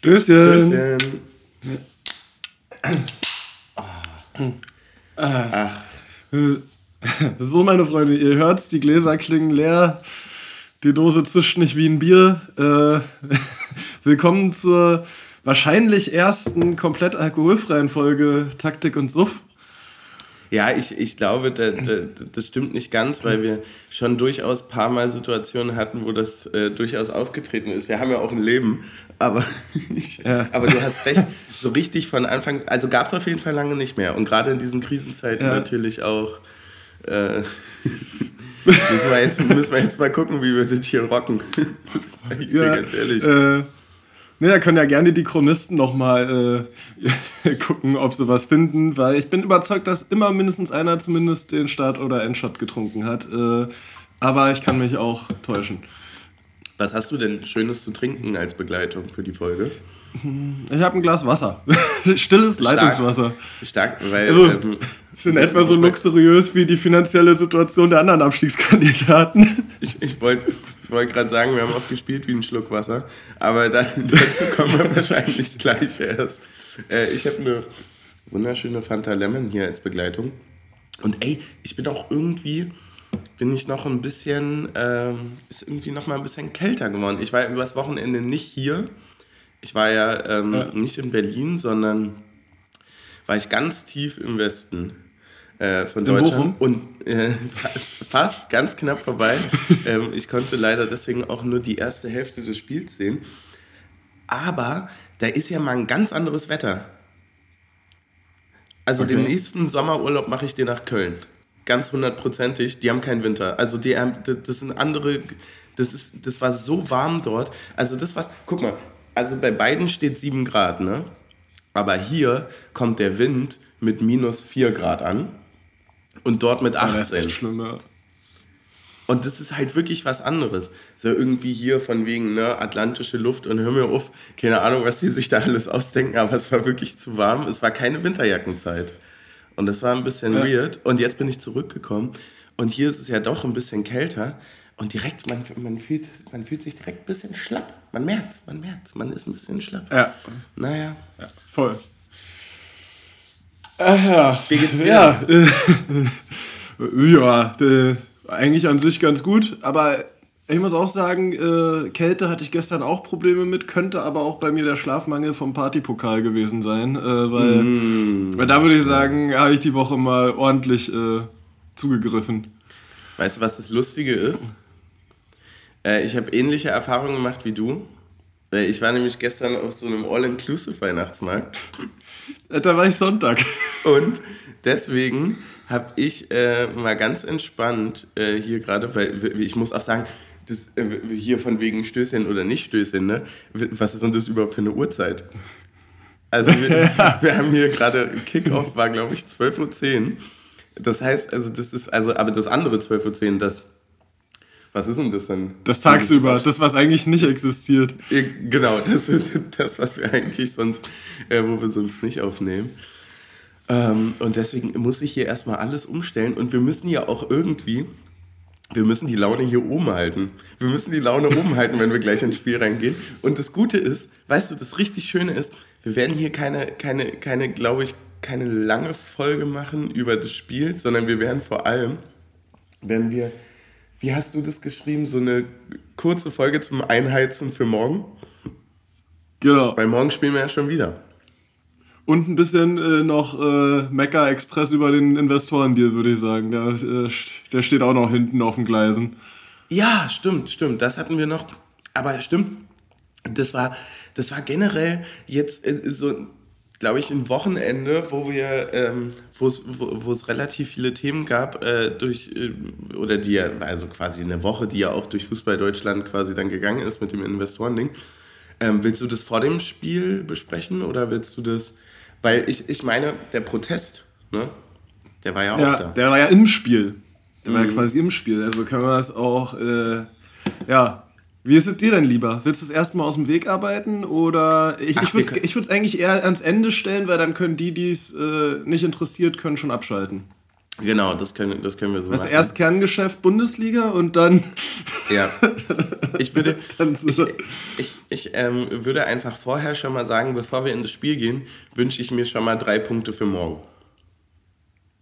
Stößchen. Stößchen. Ach. So, meine Freunde, ihr hört's, die Gläser klingen leer, die Dose zischt nicht wie ein Bier. Äh, willkommen zur wahrscheinlich ersten komplett alkoholfreien Folge Taktik und Suff. Ja, ich, ich glaube, da, da, das stimmt nicht ganz, weil wir schon durchaus ein paar Mal Situationen hatten, wo das äh, durchaus aufgetreten ist. Wir haben ja auch ein Leben, aber, ich, ja. aber du hast recht, so richtig von Anfang, also gab es auf jeden Fall lange nicht mehr. Und gerade in diesen Krisenzeiten ja. natürlich auch. Äh, müssen, wir jetzt, müssen wir jetzt mal gucken, wie wir das hier rocken. das ich ja, ganz ehrlich. Äh, Ne, da können ja gerne die Chronisten nochmal äh, gucken, ob sie was finden, weil ich bin überzeugt, dass immer mindestens einer zumindest den Start- oder Endshot getrunken hat. Äh, aber ich kann mich auch täuschen. Was hast du denn Schönes zu trinken als Begleitung für die Folge? Ich habe ein Glas Wasser. Stilles Stark, Leitungswasser. Stark, weil. Also, ähm, sind etwa so luxuriös wie die finanzielle Situation der anderen Abstiegskandidaten. Ich, ich wollte ich wollte gerade sagen, wir haben auch gespielt wie ein Schluck Wasser, aber dann, dazu kommen wir wahrscheinlich gleich erst. Äh, ich habe eine wunderschöne Fanta Lemon hier als Begleitung. Und ey, ich bin auch irgendwie, bin ich noch ein bisschen, ähm, ist irgendwie noch mal ein bisschen kälter geworden. Ich war übers Wochenende nicht hier. Ich war ja, ähm, ja. nicht in Berlin, sondern war ich ganz tief im Westen äh, von in Deutschland. Bochum? Und äh, fast, ganz knapp vorbei. ähm, ich konnte leider deswegen auch nur die erste Hälfte des Spiels sehen. Aber da ist ja mal ein ganz anderes Wetter. Also okay. den nächsten Sommerurlaub mache ich dir nach Köln. Ganz hundertprozentig. Die haben keinen Winter. Also die, das sind andere. Das, ist, das war so warm dort. Also das was. Guck mal, also bei beiden steht 7 Grad, ne? Aber hier kommt der Wind mit minus 4 Grad an und dort mit 18. das ist schlimmer. Und das ist halt wirklich was anderes. So irgendwie hier von wegen ne, atlantische Luft und hör mir auf, keine Ahnung, was die sich da alles ausdenken, aber es war wirklich zu warm. Es war keine Winterjackenzeit. Und das war ein bisschen ja. weird. Und jetzt bin ich zurückgekommen und hier ist es ja doch ein bisschen kälter. Und direkt, man, man, fühlt, man fühlt sich direkt ein bisschen schlapp. Man merkt es, man merkt man ist ein bisschen schlapp. Ja. Naja. Ja, voll. Äh, ja. Wie geht's dir? Ja, äh, ja äh, eigentlich an sich ganz gut, aber ich muss auch sagen, äh, Kälte hatte ich gestern auch Probleme mit, könnte aber auch bei mir der Schlafmangel vom Partypokal gewesen sein, äh, weil, mm. weil da würde ich sagen, habe ich die Woche mal ordentlich äh, zugegriffen. Weißt du, was das Lustige ist? Äh, ich habe ähnliche Erfahrungen gemacht wie du. Ich war nämlich gestern auf so einem All-Inclusive-Weihnachtsmarkt. Da war ich Sonntag. Und deswegen habe ich äh, mal ganz entspannt äh, hier gerade, weil ich muss auch sagen, das, äh, hier von wegen Stößchen oder nicht Stößchen, ne? Was ist denn das überhaupt für eine Uhrzeit? Also wir, wir haben hier gerade, Kickoff war glaube ich 12.10 Uhr. Das heißt, also das ist, also, aber das andere 12.10 Uhr, das was ist denn das dann? Das tagsüber, das, was eigentlich nicht existiert. Genau, das ist das, was wir eigentlich sonst, äh, wo wir sonst nicht aufnehmen. Ähm, und deswegen muss ich hier erstmal alles umstellen und wir müssen ja auch irgendwie, wir müssen die Laune hier oben halten. Wir müssen die Laune oben halten, wenn wir gleich ins Spiel reingehen. Und das Gute ist, weißt du, das richtig Schöne ist, wir werden hier keine, keine, keine, glaube ich, keine lange Folge machen über das Spiel, sondern wir werden vor allem, wenn wir wie hast du das geschrieben? So eine kurze Folge zum Einheizen für morgen? Genau. Weil morgen spielen wir ja schon wieder. Und ein bisschen äh, noch äh, Mecca Express über den Investorendeal, würde ich sagen. Der, äh, der steht auch noch hinten auf den Gleisen. Ja, stimmt, stimmt. Das hatten wir noch. Aber stimmt, das war, das war generell jetzt äh, so glaube ich, ein Wochenende, wo wir, ähm, wo es relativ viele Themen gab, äh, durch, äh, oder die ja, also quasi eine Woche, die ja auch durch Fußball Deutschland quasi dann gegangen ist mit dem Investorending. Ähm, willst du das vor dem Spiel besprechen oder willst du das, weil ich, ich meine, der Protest, ne, der war ja auch ja, da. Der war ja im Spiel. Der mhm. war ja mhm. quasi im Spiel. Also können wir das auch, äh, ja, wie ist es dir denn lieber? Willst du es erstmal aus dem Weg arbeiten oder ich, Ach, ich würde es eigentlich eher ans Ende stellen, weil dann können die, die es äh, nicht interessiert, können schon abschalten. Genau, das können, das können wir so Was machen. Erst Kerngeschäft Bundesliga und dann. Ja. Ich würde, ich, ich, ich ähm, würde einfach vorher schon mal sagen, bevor wir in das Spiel gehen, wünsche ich mir schon mal drei Punkte für morgen.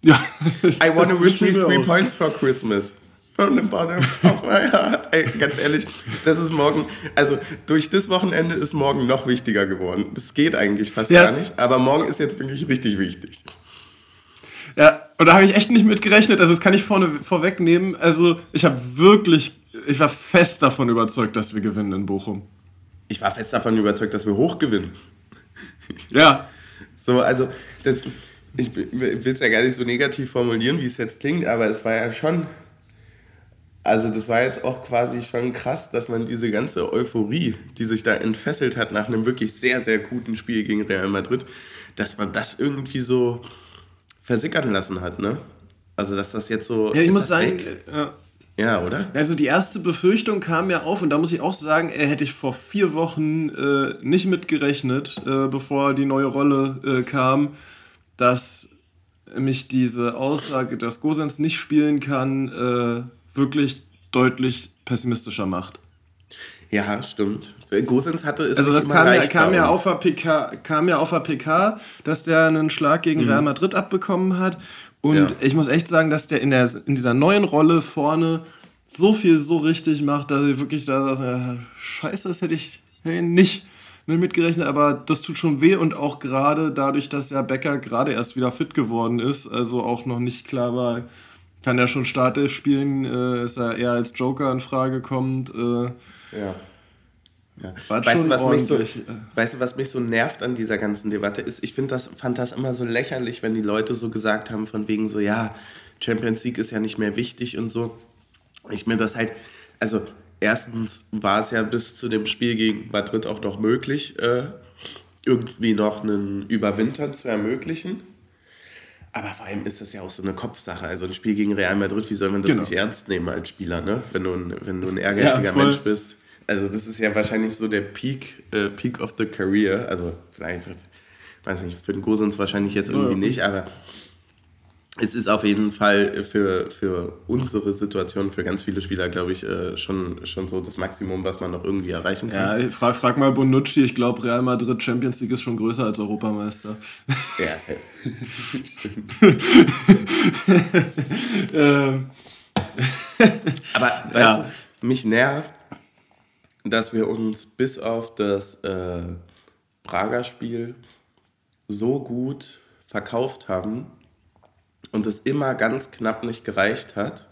Ja. I want to wish me three auch. points for Christmas. The bottom my heart. Ey, ganz ehrlich, das ist morgen, also durch das Wochenende ist morgen noch wichtiger geworden. Das geht eigentlich fast ja. gar nicht, aber morgen ist jetzt wirklich richtig wichtig. Ja, und da habe ich echt nicht mit gerechnet. Also, das kann ich vorne vorwegnehmen. Also, ich habe wirklich, ich war fest davon überzeugt, dass wir gewinnen in Bochum. Ich war fest davon überzeugt, dass wir hochgewinnen. Ja. So, also, das, ich will es ja gar nicht so negativ formulieren, wie es jetzt klingt, aber es war ja schon. Also, das war jetzt auch quasi schon krass, dass man diese ganze Euphorie, die sich da entfesselt hat nach einem wirklich sehr, sehr guten Spiel gegen Real Madrid, dass man das irgendwie so versickern lassen hat, ne? Also, dass das jetzt so. Ja, ich muss sagen. Ja. ja. oder? Also, die erste Befürchtung kam ja auf, und da muss ich auch sagen, hätte ich vor vier Wochen äh, nicht mit gerechnet, äh, bevor die neue Rolle äh, kam, dass mich diese Aussage, dass Gosens nicht spielen kann, äh, wirklich deutlich pessimistischer macht. Ja, stimmt. Gosens hatte es Also das kam ja, kam, ja auf der PK, kam ja auf der PK, dass der einen Schlag gegen mhm. Real Madrid abbekommen hat. Und ja. ich muss echt sagen, dass der in, der in dieser neuen Rolle vorne so viel so richtig macht, dass ich wirklich da sage, scheiße, das hätte ich nicht mitgerechnet, aber das tut schon weh und auch gerade dadurch, dass ja Becker gerade erst wieder fit geworden ist, also auch noch nicht klar war, kann er schon Startelf spielen, äh, ist er eher als Joker in Frage kommt. Äh, ja. Ja. Weißt, du, was mich so, weißt du, was mich so nervt an dieser ganzen Debatte ist? Ich das, fand das immer so lächerlich, wenn die Leute so gesagt haben, von wegen so, ja, Champions League ist ja nicht mehr wichtig und so. Ich mir das halt, also erstens war es ja bis zu dem Spiel gegen Madrid auch noch möglich, äh, irgendwie noch einen Überwintern zu ermöglichen. Aber vor allem ist das ja auch so eine Kopfsache. Also ein Spiel gegen Real Madrid, wie soll man das genau. nicht ernst nehmen als Spieler, ne? wenn, du ein, wenn du ein ehrgeiziger ja, Mensch bist? Also das ist ja wahrscheinlich so der Peak, äh, Peak of the Career. Also vielleicht, weiß nicht, für den Gosens wahrscheinlich jetzt irgendwie ja. nicht, aber es ist auf jeden Fall für, für unsere Situation, für ganz viele Spieler, glaube ich, äh, schon, schon so das Maximum, was man noch irgendwie erreichen kann. Ja, frag, frag mal Bonucci, ich glaube, Real Madrid Champions League ist schon größer als Europameister. Ja, stimmt. ähm. Aber weißt ja. du, mich nervt, dass wir uns bis auf das äh, Prager Spiel so gut verkauft haben und es immer ganz knapp nicht gereicht hat.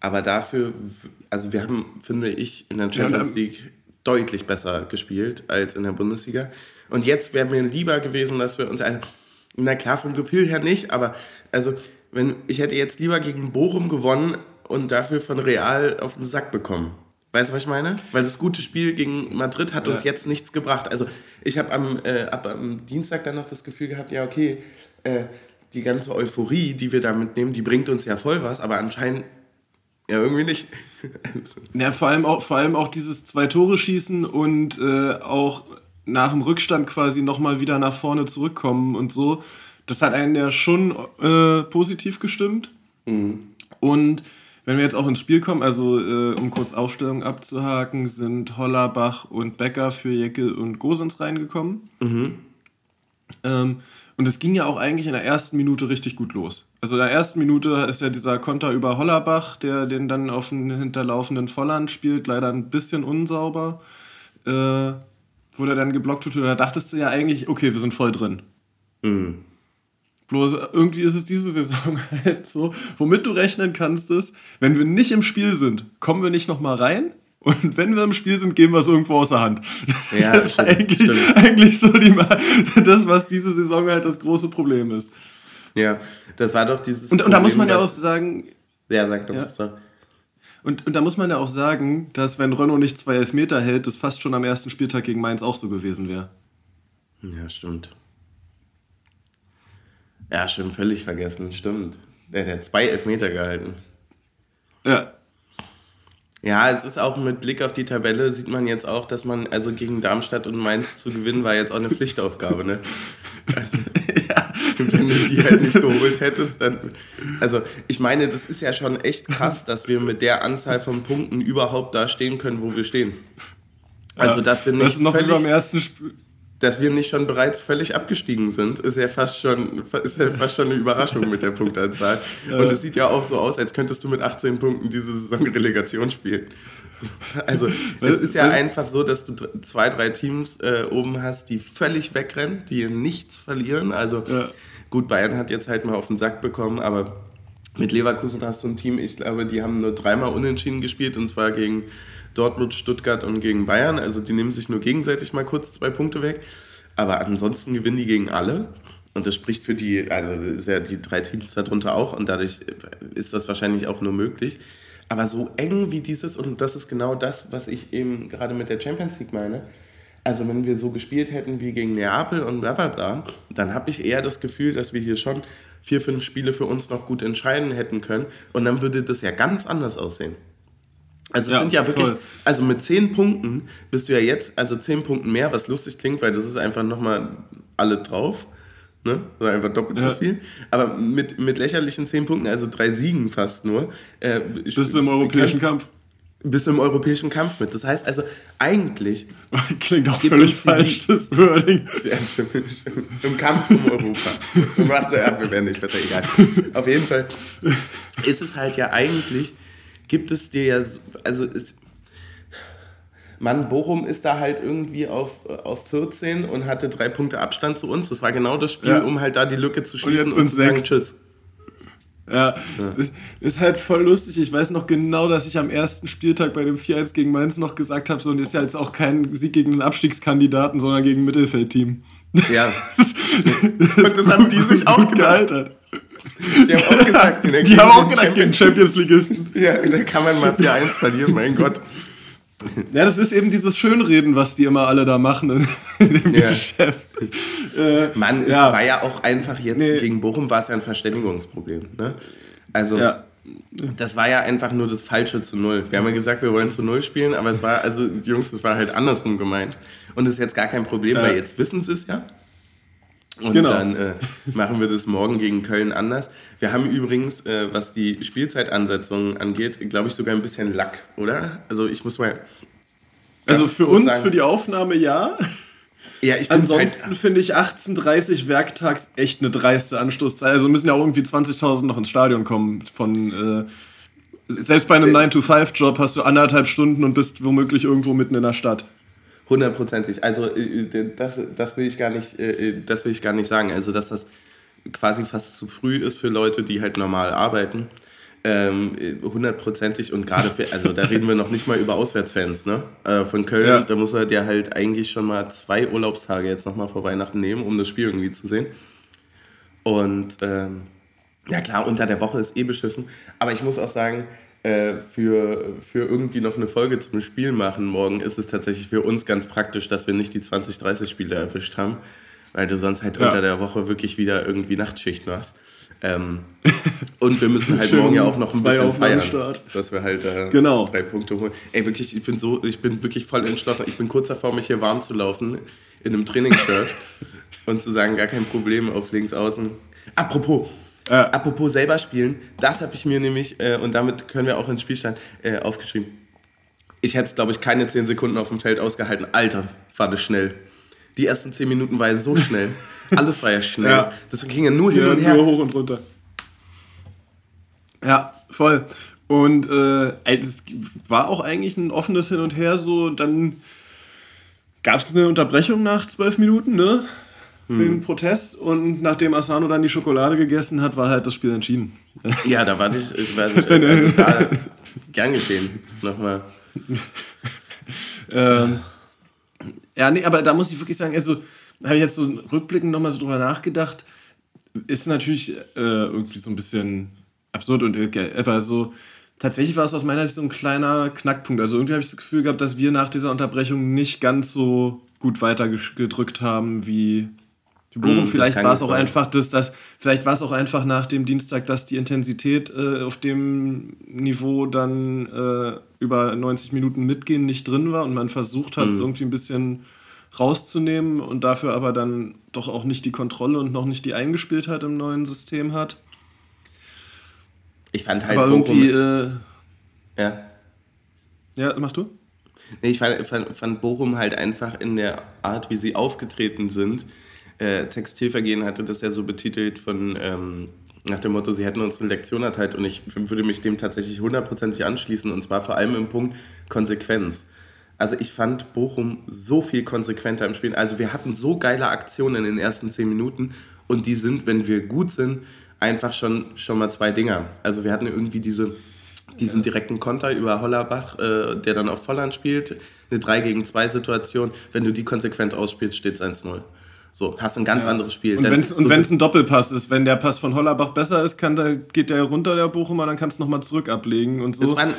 Aber dafür, also wir haben, finde ich, in der Champions League deutlich besser gespielt als in der Bundesliga. Und jetzt wäre mir lieber gewesen, dass wir uns, also, na klar, vom Gefühl her nicht, aber also, wenn ich hätte jetzt lieber gegen Bochum gewonnen und dafür von Real auf den Sack bekommen. Weißt du, was ich meine? Weil das gute Spiel gegen Madrid hat uns ja. jetzt nichts gebracht. Also ich habe am, äh, ab am Dienstag dann noch das Gefühl gehabt, ja okay, äh, die ganze Euphorie, die wir da mitnehmen, die bringt uns ja voll was, aber anscheinend ja irgendwie nicht. ja, vor allem auch, vor allem auch dieses Zwei-Tore-Schießen und äh, auch nach dem Rückstand quasi nochmal wieder nach vorne zurückkommen und so. Das hat einen ja schon äh, positiv gestimmt. Mhm. Und wenn wir jetzt auch ins Spiel kommen, also äh, um kurz Aufstellung abzuhaken, sind Hollerbach und Becker für Jecke und Gosens reingekommen. Mhm. Ähm, und es ging ja auch eigentlich in der ersten Minute richtig gut los. Also in der ersten Minute ist ja dieser Konter über Hollerbach, der den dann auf den hinterlaufenden Volland spielt, leider ein bisschen unsauber. Äh, wo der dann geblockt. Und da dachtest du ja eigentlich, okay, wir sind voll drin. Mhm. Bloß irgendwie ist es diese Saison halt so, womit du rechnen kannst, ist, wenn wir nicht im Spiel sind, kommen wir nicht nochmal rein. Und wenn wir im Spiel sind, geben wir es irgendwo aus der Hand. Ja, das ist stimmt, eigentlich, stimmt. eigentlich so die, das, was diese Saison halt das große Problem ist. Ja, das war doch dieses. Und, Problem, und da muss man ja auch sagen. Ja, sag doch. Ja. Und, und da muss man ja auch sagen, dass wenn Renault nicht zwei Elfmeter hält, das fast schon am ersten Spieltag gegen Mainz auch so gewesen wäre. Ja, stimmt. Ja, schon völlig vergessen, stimmt. Der, der hat zwei Elfmeter gehalten. Ja. Ja, es ist auch mit Blick auf die Tabelle, sieht man jetzt auch, dass man, also gegen Darmstadt und Mainz zu gewinnen, war jetzt auch eine Pflichtaufgabe, ne? Also. ja, wenn du die halt nicht geholt hättest, dann. Also, ich meine, das ist ja schon echt krass, dass wir mit der Anzahl von Punkten überhaupt da stehen können, wo wir stehen. Also, dass wir nicht. Das noch völlig, ersten Spiel dass wir nicht schon bereits völlig abgestiegen sind, ist ja fast schon, ist ja fast schon eine Überraschung mit der Punktanzahl. Und es sieht ja auch so aus, als könntest du mit 18 Punkten diese Saison Relegation spielen. Also es ist ja einfach so, dass du zwei, drei Teams äh, oben hast, die völlig wegrennen, die nichts verlieren. Also ja. gut, Bayern hat jetzt halt mal auf den Sack bekommen, aber mit Leverkusen hast du ein Team, ich glaube, die haben nur dreimal unentschieden gespielt und zwar gegen Dortmund, Stuttgart und gegen Bayern. Also die nehmen sich nur gegenseitig mal kurz zwei Punkte weg. Aber ansonsten gewinnen die gegen alle. Und das spricht für die, also ist ja die drei Teams darunter auch und dadurch ist das wahrscheinlich auch nur möglich. Aber so eng wie dieses, und das ist genau das, was ich eben gerade mit der Champions League meine. Also, wenn wir so gespielt hätten wie gegen Neapel und bla bla bla, dann habe ich eher das Gefühl, dass wir hier schon vier, fünf Spiele für uns noch gut entscheiden hätten können. Und dann würde das ja ganz anders aussehen. Also es ja, sind ja wirklich, voll. also mit zehn Punkten bist du ja jetzt, also zehn Punkten mehr, was lustig klingt, weil das ist einfach nochmal alle drauf. Ne? So einfach doppelt ja. so viel. Aber mit, mit lächerlichen 10 Punkten, also drei Siegen fast nur. Äh, bist du im europäischen Kampf? Bist du im europäischen Kampf mit. Das heißt also, eigentlich. Klingt auch völlig falsch, das Wording. Ja, Im Kampf um Europa. Macht ja, wir werden nicht besser, egal. Auf jeden Fall ist es halt ja eigentlich, gibt es dir ja, also Mann, Bochum ist da halt irgendwie auf, auf 14 und hatte drei Punkte Abstand zu uns. Das war genau das Spiel, ja. um halt da die Lücke zu schließen und, und zu sagen Tschüss. Ja, ja. Ist, ist halt voll lustig. Ich weiß noch genau, dass ich am ersten Spieltag bei dem 4-1 gegen Mainz noch gesagt habe, so, und ist ja jetzt auch kein Sieg gegen einen Abstiegskandidaten, sondern gegen ein Mittelfeldteam. Ja. und das haben die sich auch gehalten. Die haben auch gesagt, die haben auch gedacht, gegen Champions Leagueisten. Ja, da kann man mal 4-1 verlieren, mein Gott. Ja, das ist eben dieses Schönreden, was die immer alle da machen in, in dem ja. Geschäft. Äh, Mann, es ja. war ja auch einfach jetzt nee. gegen Bochum war es ja ein Verständigungsproblem. Ne? Also ja. das war ja einfach nur das Falsche zu Null. Wir haben ja gesagt, wir wollen zu Null spielen, aber es war, also Jungs, das war halt andersrum gemeint. Und das ist jetzt gar kein Problem, weil jetzt wissen sie es ja. Und genau. dann äh, machen wir das morgen gegen Köln anders. Wir haben übrigens, äh, was die Spielzeitansetzung angeht, glaube ich sogar ein bisschen Lack, oder? Also ich muss mal. Also für uns, sagen. für die Aufnahme ja. Ja, ich halt Ansonsten halt, finde ich 18.30 werktags echt eine dreiste Anstoßzeit. Also müssen ja auch irgendwie 20.000 noch ins Stadion kommen. Von, äh, selbst bei einem 9-to-5-Job hast du anderthalb Stunden und bist womöglich irgendwo mitten in der Stadt. Hundertprozentig. Also äh, äh, das, das will ich gar nicht, äh, das will ich gar nicht sagen. Also dass das quasi fast zu früh ist für Leute, die halt normal arbeiten. Ähm, hundertprozentig und gerade für, also da reden wir noch nicht mal über Auswärtsfans, ne? von Köln, ja. da muss er ja halt eigentlich schon mal zwei Urlaubstage jetzt nochmal vor Weihnachten nehmen, um das Spiel irgendwie zu sehen. Und ähm, ja klar, unter der Woche ist eh beschissen, aber ich muss auch sagen, äh, für, für irgendwie noch eine Folge zum Spiel machen morgen, ist es tatsächlich für uns ganz praktisch, dass wir nicht die 20, 30 Spiele erwischt haben, weil du sonst halt ja. unter der Woche wirklich wieder irgendwie Nachtschicht machst. Ähm, und wir müssen halt morgen ja auch noch ein bisschen feiern, Start. dass wir halt äh, genau. drei Punkte holen. Ey, wirklich, ich bin so, ich bin wirklich voll entschlossen. Ich bin kurz davor, mich hier warm zu laufen in einem Trainingsshirt und zu sagen, gar kein Problem auf links außen. Apropos, äh. Apropos selber spielen, das habe ich mir nämlich, äh, und damit können wir auch ins Spielstand, äh, aufgeschrieben. Ich hätte es, glaube ich, keine 10 Sekunden auf dem Feld ausgehalten. Alter, war das schnell. Die ersten 10 Minuten war ja so schnell. Alles war ja schnell. Ja. Das ging ja nur hin ja, und her. Nur hoch und runter. Ja, voll. Und äh, es war auch eigentlich ein offenes Hin und Her. So, dann gab es eine Unterbrechung nach zwölf Minuten, ne? Hm. wegen Protest und nachdem Asano dann die Schokolade gegessen hat, war halt das Spiel entschieden. Ja, da war ich, ich war, also da, gern geschehen, nochmal. ähm, ja, nee, aber da muss ich wirklich sagen, also habe ich jetzt so rückblickend nochmal so drüber nachgedacht, ist natürlich äh, irgendwie so ein bisschen absurd und äh, aber so tatsächlich war es aus meiner Sicht so ein kleiner Knackpunkt. Also irgendwie habe ich das Gefühl gehabt, dass wir nach dieser Unterbrechung nicht ganz so gut weitergedrückt haben wie für Bochum, mm, vielleicht war es auch sein. einfach, dass das, vielleicht war es auch einfach nach dem Dienstag, dass die Intensität äh, auf dem Niveau dann äh, über 90 Minuten mitgehen nicht drin war und man versucht hat, es mm. irgendwie ein bisschen rauszunehmen und dafür aber dann doch auch nicht die Kontrolle und noch nicht die Eingespieltheit im neuen System hat. Ich fand halt aber irgendwie. Äh, ja. Ja, mach du? Nee, ich fand, fand, fand Bochum halt einfach in der Art, wie sie aufgetreten sind. Äh, Textilvergehen hatte das ja so betitelt von ähm, nach dem Motto, sie hätten uns eine Lektion erteilt und ich würde mich dem tatsächlich hundertprozentig anschließen und zwar vor allem im Punkt Konsequenz. Also ich fand Bochum so viel konsequenter im Spiel. Also wir hatten so geile Aktionen in den ersten zehn Minuten und die sind, wenn wir gut sind, einfach schon, schon mal zwei Dinger. Also wir hatten irgendwie diese, diesen direkten Konter über Hollerbach, äh, der dann auf Volland spielt, eine 3 gegen 2 Situation. Wenn du die konsequent ausspielst, steht es 1-0. So, hast du ein ganz ja. anderes Spiel. Und wenn es so ein Doppelpass ist, wenn der Pass von Hollerbach besser ist, kann der, geht der runter, der Bochumer, dann kannst du nochmal zurück ablegen und so. Waren,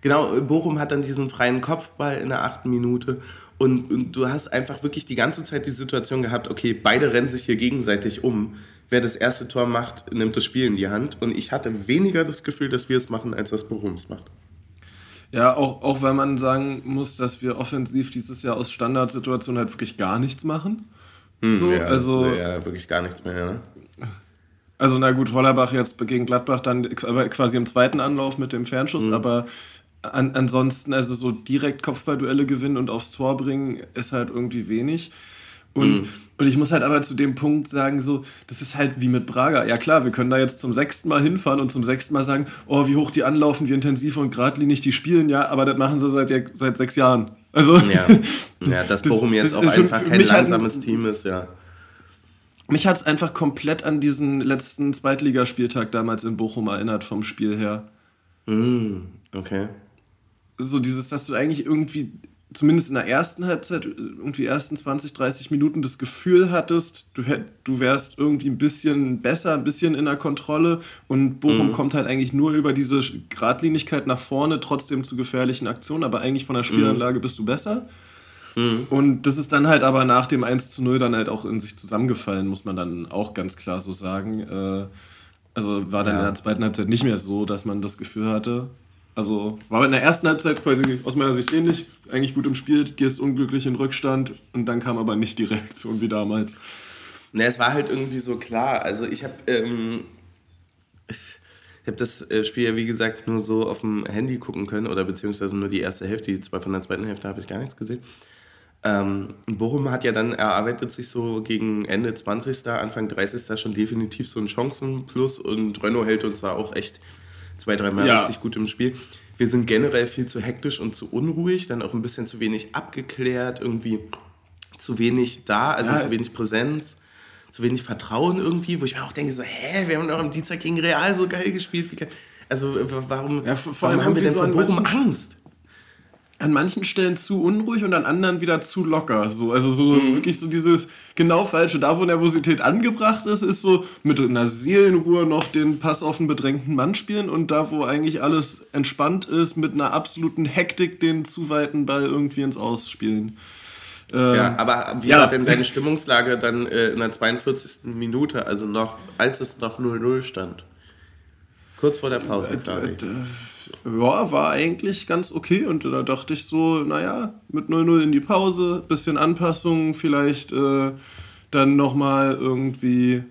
genau, Bochum hat dann diesen freien Kopfball in der achten Minute und, und, du hast einfach wirklich die ganze Zeit die Situation gehabt, okay, beide rennen sich hier gegenseitig um. Wer das erste Tor macht, nimmt das Spiel in die Hand. Und ich hatte weniger das Gefühl, dass wir es machen, als das Bochum es macht. Ja, auch, auch weil man sagen muss, dass wir offensiv dieses Jahr aus Standardsituationen halt wirklich gar nichts machen. Hm, so, ja, also, ja, wirklich gar nichts mehr, ne? Also, na gut, Hollerbach jetzt gegen Gladbach dann quasi im zweiten Anlauf mit dem Fernschuss, mhm. aber an, ansonsten, also so direkt Kopfballduelle gewinnen und aufs Tor bringen, ist halt irgendwie wenig. Und, mhm. und ich muss halt aber zu dem Punkt sagen, so, das ist halt wie mit Braga. Ja klar, wir können da jetzt zum sechsten Mal hinfahren und zum sechsten Mal sagen, oh, wie hoch die anlaufen, wie intensiv und geradlinig die spielen, ja, aber das machen sie seit, seit sechs Jahren. Also, ja. ja, dass Bochum jetzt das, auch einfach kein langsames hat, Team ist, ja. Mich hat es einfach komplett an diesen letzten Zweitligaspieltag damals in Bochum erinnert, vom Spiel her. Mm, okay. So dieses, dass du eigentlich irgendwie zumindest in der ersten Halbzeit, irgendwie ersten 20, 30 Minuten das Gefühl hattest, du, hätt, du wärst irgendwie ein bisschen besser, ein bisschen in der Kontrolle und Bochum mhm. kommt halt eigentlich nur über diese Gradlinigkeit nach vorne, trotzdem zu gefährlichen Aktionen, aber eigentlich von der Spielanlage mhm. bist du besser. Mhm. Und das ist dann halt aber nach dem 1 zu 0 dann halt auch in sich zusammengefallen, muss man dann auch ganz klar so sagen. Äh, also war dann ja. in der zweiten Halbzeit nicht mehr so, dass man das Gefühl hatte, also war in der ersten Halbzeit quasi aus meiner Sicht ähnlich, eigentlich gut im Spiel, gehst unglücklich in Rückstand und dann kam aber nicht die Reaktion wie damals. Ne, es war halt irgendwie so klar. Also ich habe ähm, habe das äh, Spiel ja wie gesagt nur so auf dem Handy gucken können oder beziehungsweise nur die erste Hälfte, die zwei von der zweiten Hälfte habe ich gar nichts gesehen. Ähm, Bochum hat ja dann erarbeitet sich so gegen Ende 20., Anfang 30. schon definitiv so einen Chancenplus und Renault hält uns da auch echt zwei, dreimal ja. richtig gut im Spiel. Wir sind generell viel zu hektisch und zu unruhig, dann auch ein bisschen zu wenig abgeklärt, irgendwie zu wenig da, also ja. zu wenig Präsenz, zu wenig Vertrauen irgendwie, wo ich mir auch denke, so, hä, wir haben doch am Dienstag gegen Real so geil gespielt. Also warum, ja, warum haben wir denn so von Bochum Angst? An manchen Stellen zu unruhig und an anderen wieder zu locker. So. Also so mhm. wirklich so dieses genau falsche. Da, wo Nervosität angebracht ist, ist so mit einer Seelenruhe noch den Pass auf den bedrängten Mann spielen und da, wo eigentlich alles entspannt ist, mit einer absoluten Hektik den zu weiten Ball irgendwie ins Ausspielen. Ähm, ja, aber wie ja. war denn deine Stimmungslage dann äh, in der 42. Minute, also noch, als es noch 0-0 stand? Kurz vor der Pause, äh, ja, war eigentlich ganz okay. Und da dachte ich so, naja, mit 0-0 in die Pause, bisschen Anpassungen, vielleicht äh, dann nochmal irgendwie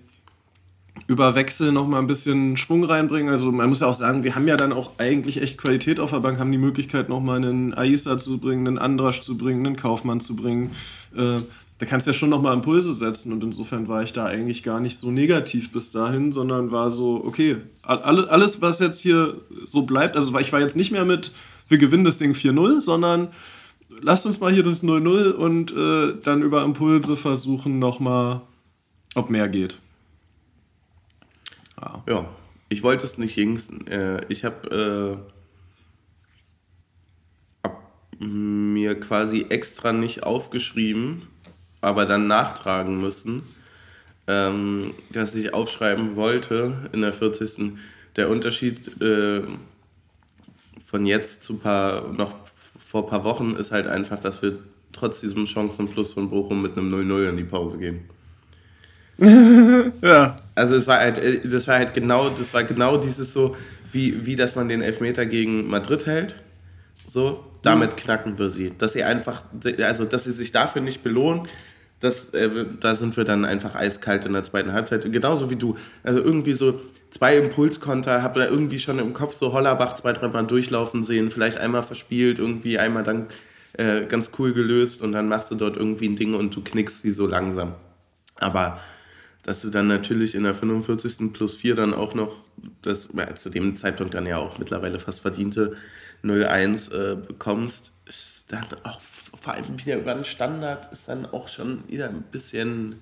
über Wechsel nochmal ein bisschen Schwung reinbringen. Also man muss ja auch sagen, wir haben ja dann auch eigentlich echt Qualität auf der Bank, haben die Möglichkeit nochmal einen Aisa zu bringen, einen Andrasch zu bringen, einen Kaufmann zu bringen. Äh, da kannst du ja schon nochmal Impulse setzen und insofern war ich da eigentlich gar nicht so negativ bis dahin, sondern war so, okay, alles, was jetzt hier so bleibt, also ich war jetzt nicht mehr mit, wir gewinnen das Ding 4-0, sondern lasst uns mal hier das 0-0 und äh, dann über Impulse versuchen nochmal, ob mehr geht. Ja, ja ich wollte es nicht jingsten. Äh, ich habe äh, mir quasi extra nicht aufgeschrieben, aber dann nachtragen müssen, ähm, dass ich aufschreiben wollte in der 40. Der Unterschied äh, von jetzt zu paar, noch vor ein paar Wochen ist halt einfach, dass wir trotz diesem Chancenplus von Bochum mit einem 0-0 in die Pause gehen. ja. Also es war halt, äh, das war halt genau, das war genau dieses so, wie, wie dass man den Elfmeter gegen Madrid hält. So, damit knacken wir sie. Dass sie einfach, also dass sie sich dafür nicht belohnen, das, äh, da sind wir dann einfach eiskalt in der zweiten Halbzeit. Genauso wie du. Also irgendwie so zwei Impulskonter, habe da irgendwie schon im Kopf so Hollerbach zwei, dreimal durchlaufen sehen, vielleicht einmal verspielt, irgendwie einmal dann äh, ganz cool gelöst und dann machst du dort irgendwie ein Ding und du knickst sie so langsam. Aber dass du dann natürlich in der 45. plus 4 dann auch noch das ja, zu dem Zeitpunkt dann ja auch mittlerweile fast verdiente 0-1 äh, bekommst, dann auch vor allem wieder über den Standard, ist dann auch schon wieder ein bisschen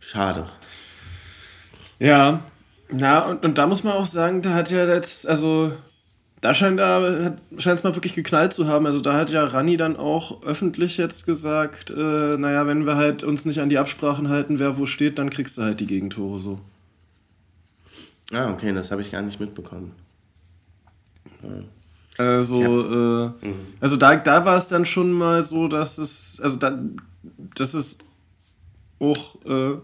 schade. Ja, ja, und, und da muss man auch sagen, da hat ja jetzt, also da scheint da scheint es mal wirklich geknallt zu haben. Also da hat ja Rani dann auch öffentlich jetzt gesagt, äh, naja, wenn wir halt uns nicht an die Absprachen halten, wer wo steht, dann kriegst du halt die Gegentore so. Ah, okay, das habe ich gar nicht mitbekommen. Ja. Also, ja. äh, mhm. also da, da war es dann schon mal so, dass es, also da, dass es auch äh,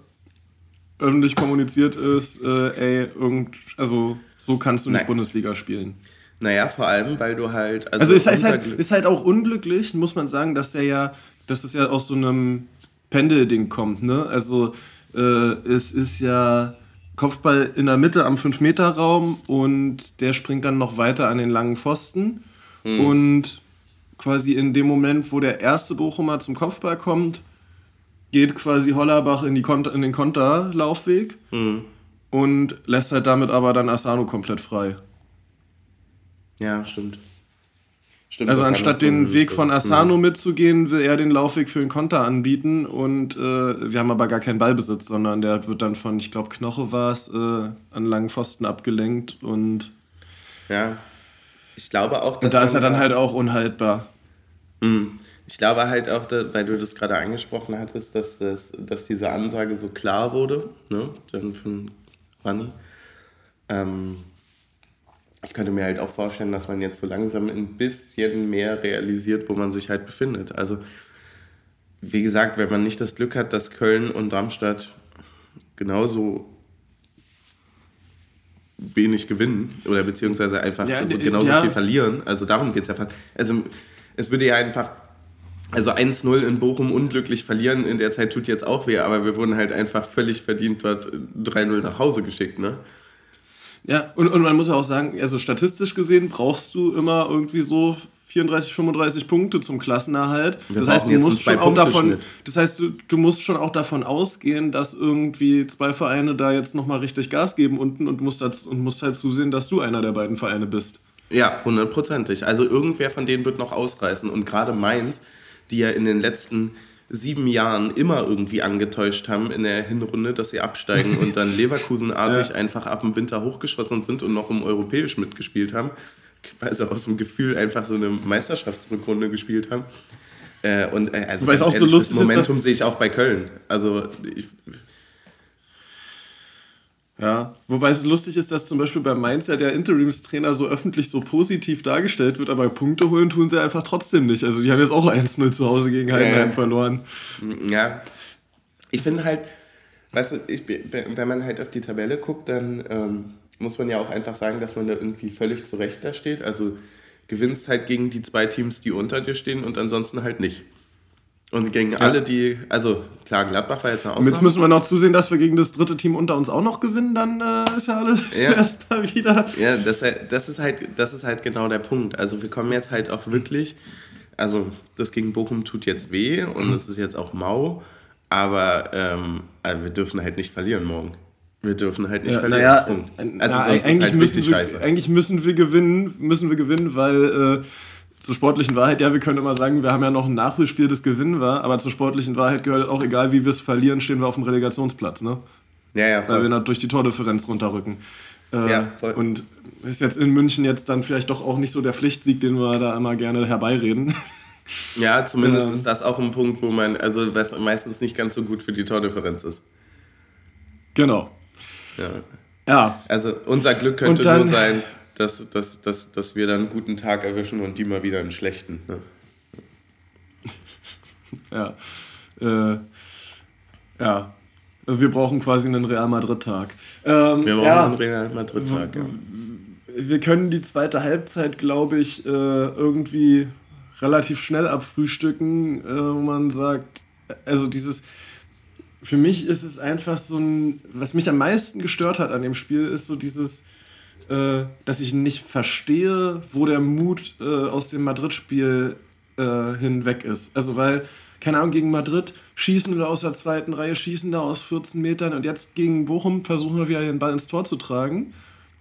öffentlich kommuniziert ist, äh, ey, irgend, also so kannst du nicht Nein. Bundesliga spielen. Naja, vor allem, weil du halt. Also, also ist, ist, halt, ist halt auch unglücklich, muss man sagen, dass der ja, dass das ja aus so einem Pendelding kommt, ne? Also äh, es ist ja Kopfball in der Mitte am 5-Meter-Raum und der springt dann noch weiter an den langen Pfosten. Mhm. Und quasi in dem Moment, wo der erste Bochumer zum Kopfball kommt, geht quasi Hollerbach in, die Konter, in den Konterlaufweg mhm. und lässt halt damit aber dann Asano komplett frei. Ja, stimmt. Stimmt, also anstatt den Weg von Asano mhm. mitzugehen, will er den Laufweg für den Konter anbieten und äh, wir haben aber gar keinen Ballbesitz, sondern der wird dann von, ich glaube, Knoche war es, äh, an langen Pfosten abgelenkt und. Ja, ich glaube auch, dass. Und da ist er dann halt auch unhaltbar. Mhm. Ich glaube halt auch, weil du das gerade angesprochen hattest, dass, das, dass diese Ansage so klar wurde, ne, dann von Rani. Ähm, ich könnte mir halt auch vorstellen, dass man jetzt so langsam ein bisschen mehr realisiert, wo man sich halt befindet. Also, wie gesagt, wenn man nicht das Glück hat, dass Köln und Darmstadt genauso wenig gewinnen oder beziehungsweise einfach ja, also genauso ja. viel verlieren, also darum geht es ja fast. Also, es würde ja einfach also 1-0 in Bochum unglücklich verlieren in der Zeit tut jetzt auch weh, aber wir wurden halt einfach völlig verdient dort 3-0 nach Hause geschickt, ne? Ja, und, und man muss ja auch sagen, also statistisch gesehen brauchst du immer irgendwie so 34, 35 Punkte zum Klassenerhalt. Wir das heißt, du musst schon auch davon, das heißt, du, du musst schon auch davon ausgehen, dass irgendwie zwei Vereine da jetzt nochmal richtig Gas geben unten und musst, das, und musst halt zusehen, dass du einer der beiden Vereine bist. Ja, hundertprozentig. Also irgendwer von denen wird noch ausreißen. Und gerade Mainz, die ja in den letzten sieben Jahren immer irgendwie angetäuscht haben in der Hinrunde, dass sie absteigen und dann Leverkusenartig ja. einfach ab dem Winter hochgeschossen sind und noch im Europäisch mitgespielt haben, weil sie aus dem Gefühl einfach so eine Meisterschaftsrückrunde gespielt haben. Äh, und äh, also auch ehrlich, so lustig das Momentum sehe ich auch bei Köln. Also ich, ja, wobei es lustig ist, dass zum Beispiel bei Mainz ja der Interimstrainer so öffentlich so positiv dargestellt wird, aber Punkte holen tun sie einfach trotzdem nicht. Also die haben jetzt auch 1-0 zu Hause gegen Heidenheim ja. verloren. Ja, ich finde halt, weißt du, ich, wenn man halt auf die Tabelle guckt, dann ähm, muss man ja auch einfach sagen, dass man da irgendwie völlig zurecht da steht. Also gewinnst halt gegen die zwei Teams, die unter dir stehen und ansonsten halt nicht. Und gegen ja. alle, die, also klar, Gladbach war jetzt eine Ausnahme. Und jetzt müssen wir noch zusehen, dass wir gegen das dritte Team unter uns auch noch gewinnen, dann äh, ist ja alles ja. erstmal wieder. Ja, das, das, ist halt, das ist halt genau der Punkt. Also wir kommen jetzt halt auch wirklich, also das gegen Bochum tut jetzt weh und es ist jetzt auch mau, aber ähm, also wir dürfen halt nicht verlieren morgen. Wir dürfen halt nicht ja, verlieren. Naja, also na, sonst eigentlich, ist halt müssen wir, eigentlich müssen wir gewinnen, müssen wir gewinnen, weil äh, zur sportlichen Wahrheit, ja, wir können immer sagen, wir haben ja noch ein Nachholspiel, das Gewinn war, aber zur sportlichen Wahrheit gehört auch, egal wie wir es verlieren, stehen wir auf dem Relegationsplatz, ne? Ja, ja, voll. Weil wir dann durch die Tordifferenz runterrücken. Äh, ja, voll. Und ist jetzt in München jetzt dann vielleicht doch auch nicht so der Pflichtsieg, den wir da immer gerne herbeireden. Ja, zumindest ähm, ist das auch ein Punkt, wo man, also was meistens nicht ganz so gut für die Tordifferenz ist. Genau. Ja. ja. Also unser Glück könnte dann, nur sein, dass, dass, dass, dass wir dann einen guten Tag erwischen und die mal wieder einen schlechten. Ne? ja. Äh, ja. Also wir brauchen quasi einen Real Madrid-Tag. Ähm, wir brauchen ja, einen Real Madrid-Tag, ja. wir können die zweite Halbzeit, glaube ich, äh, irgendwie relativ schnell abfrühstücken, äh, wo man sagt, also dieses, für mich ist es einfach so ein, was mich am meisten gestört hat an dem Spiel, ist so dieses, äh, dass ich nicht verstehe, wo der Mut äh, aus dem Madrid-Spiel äh, hinweg ist. Also weil, keine Ahnung, gegen Madrid schießen wir aus der zweiten Reihe, schießen da aus 14 Metern und jetzt gegen Bochum versuchen wir wieder den Ball ins Tor zu tragen.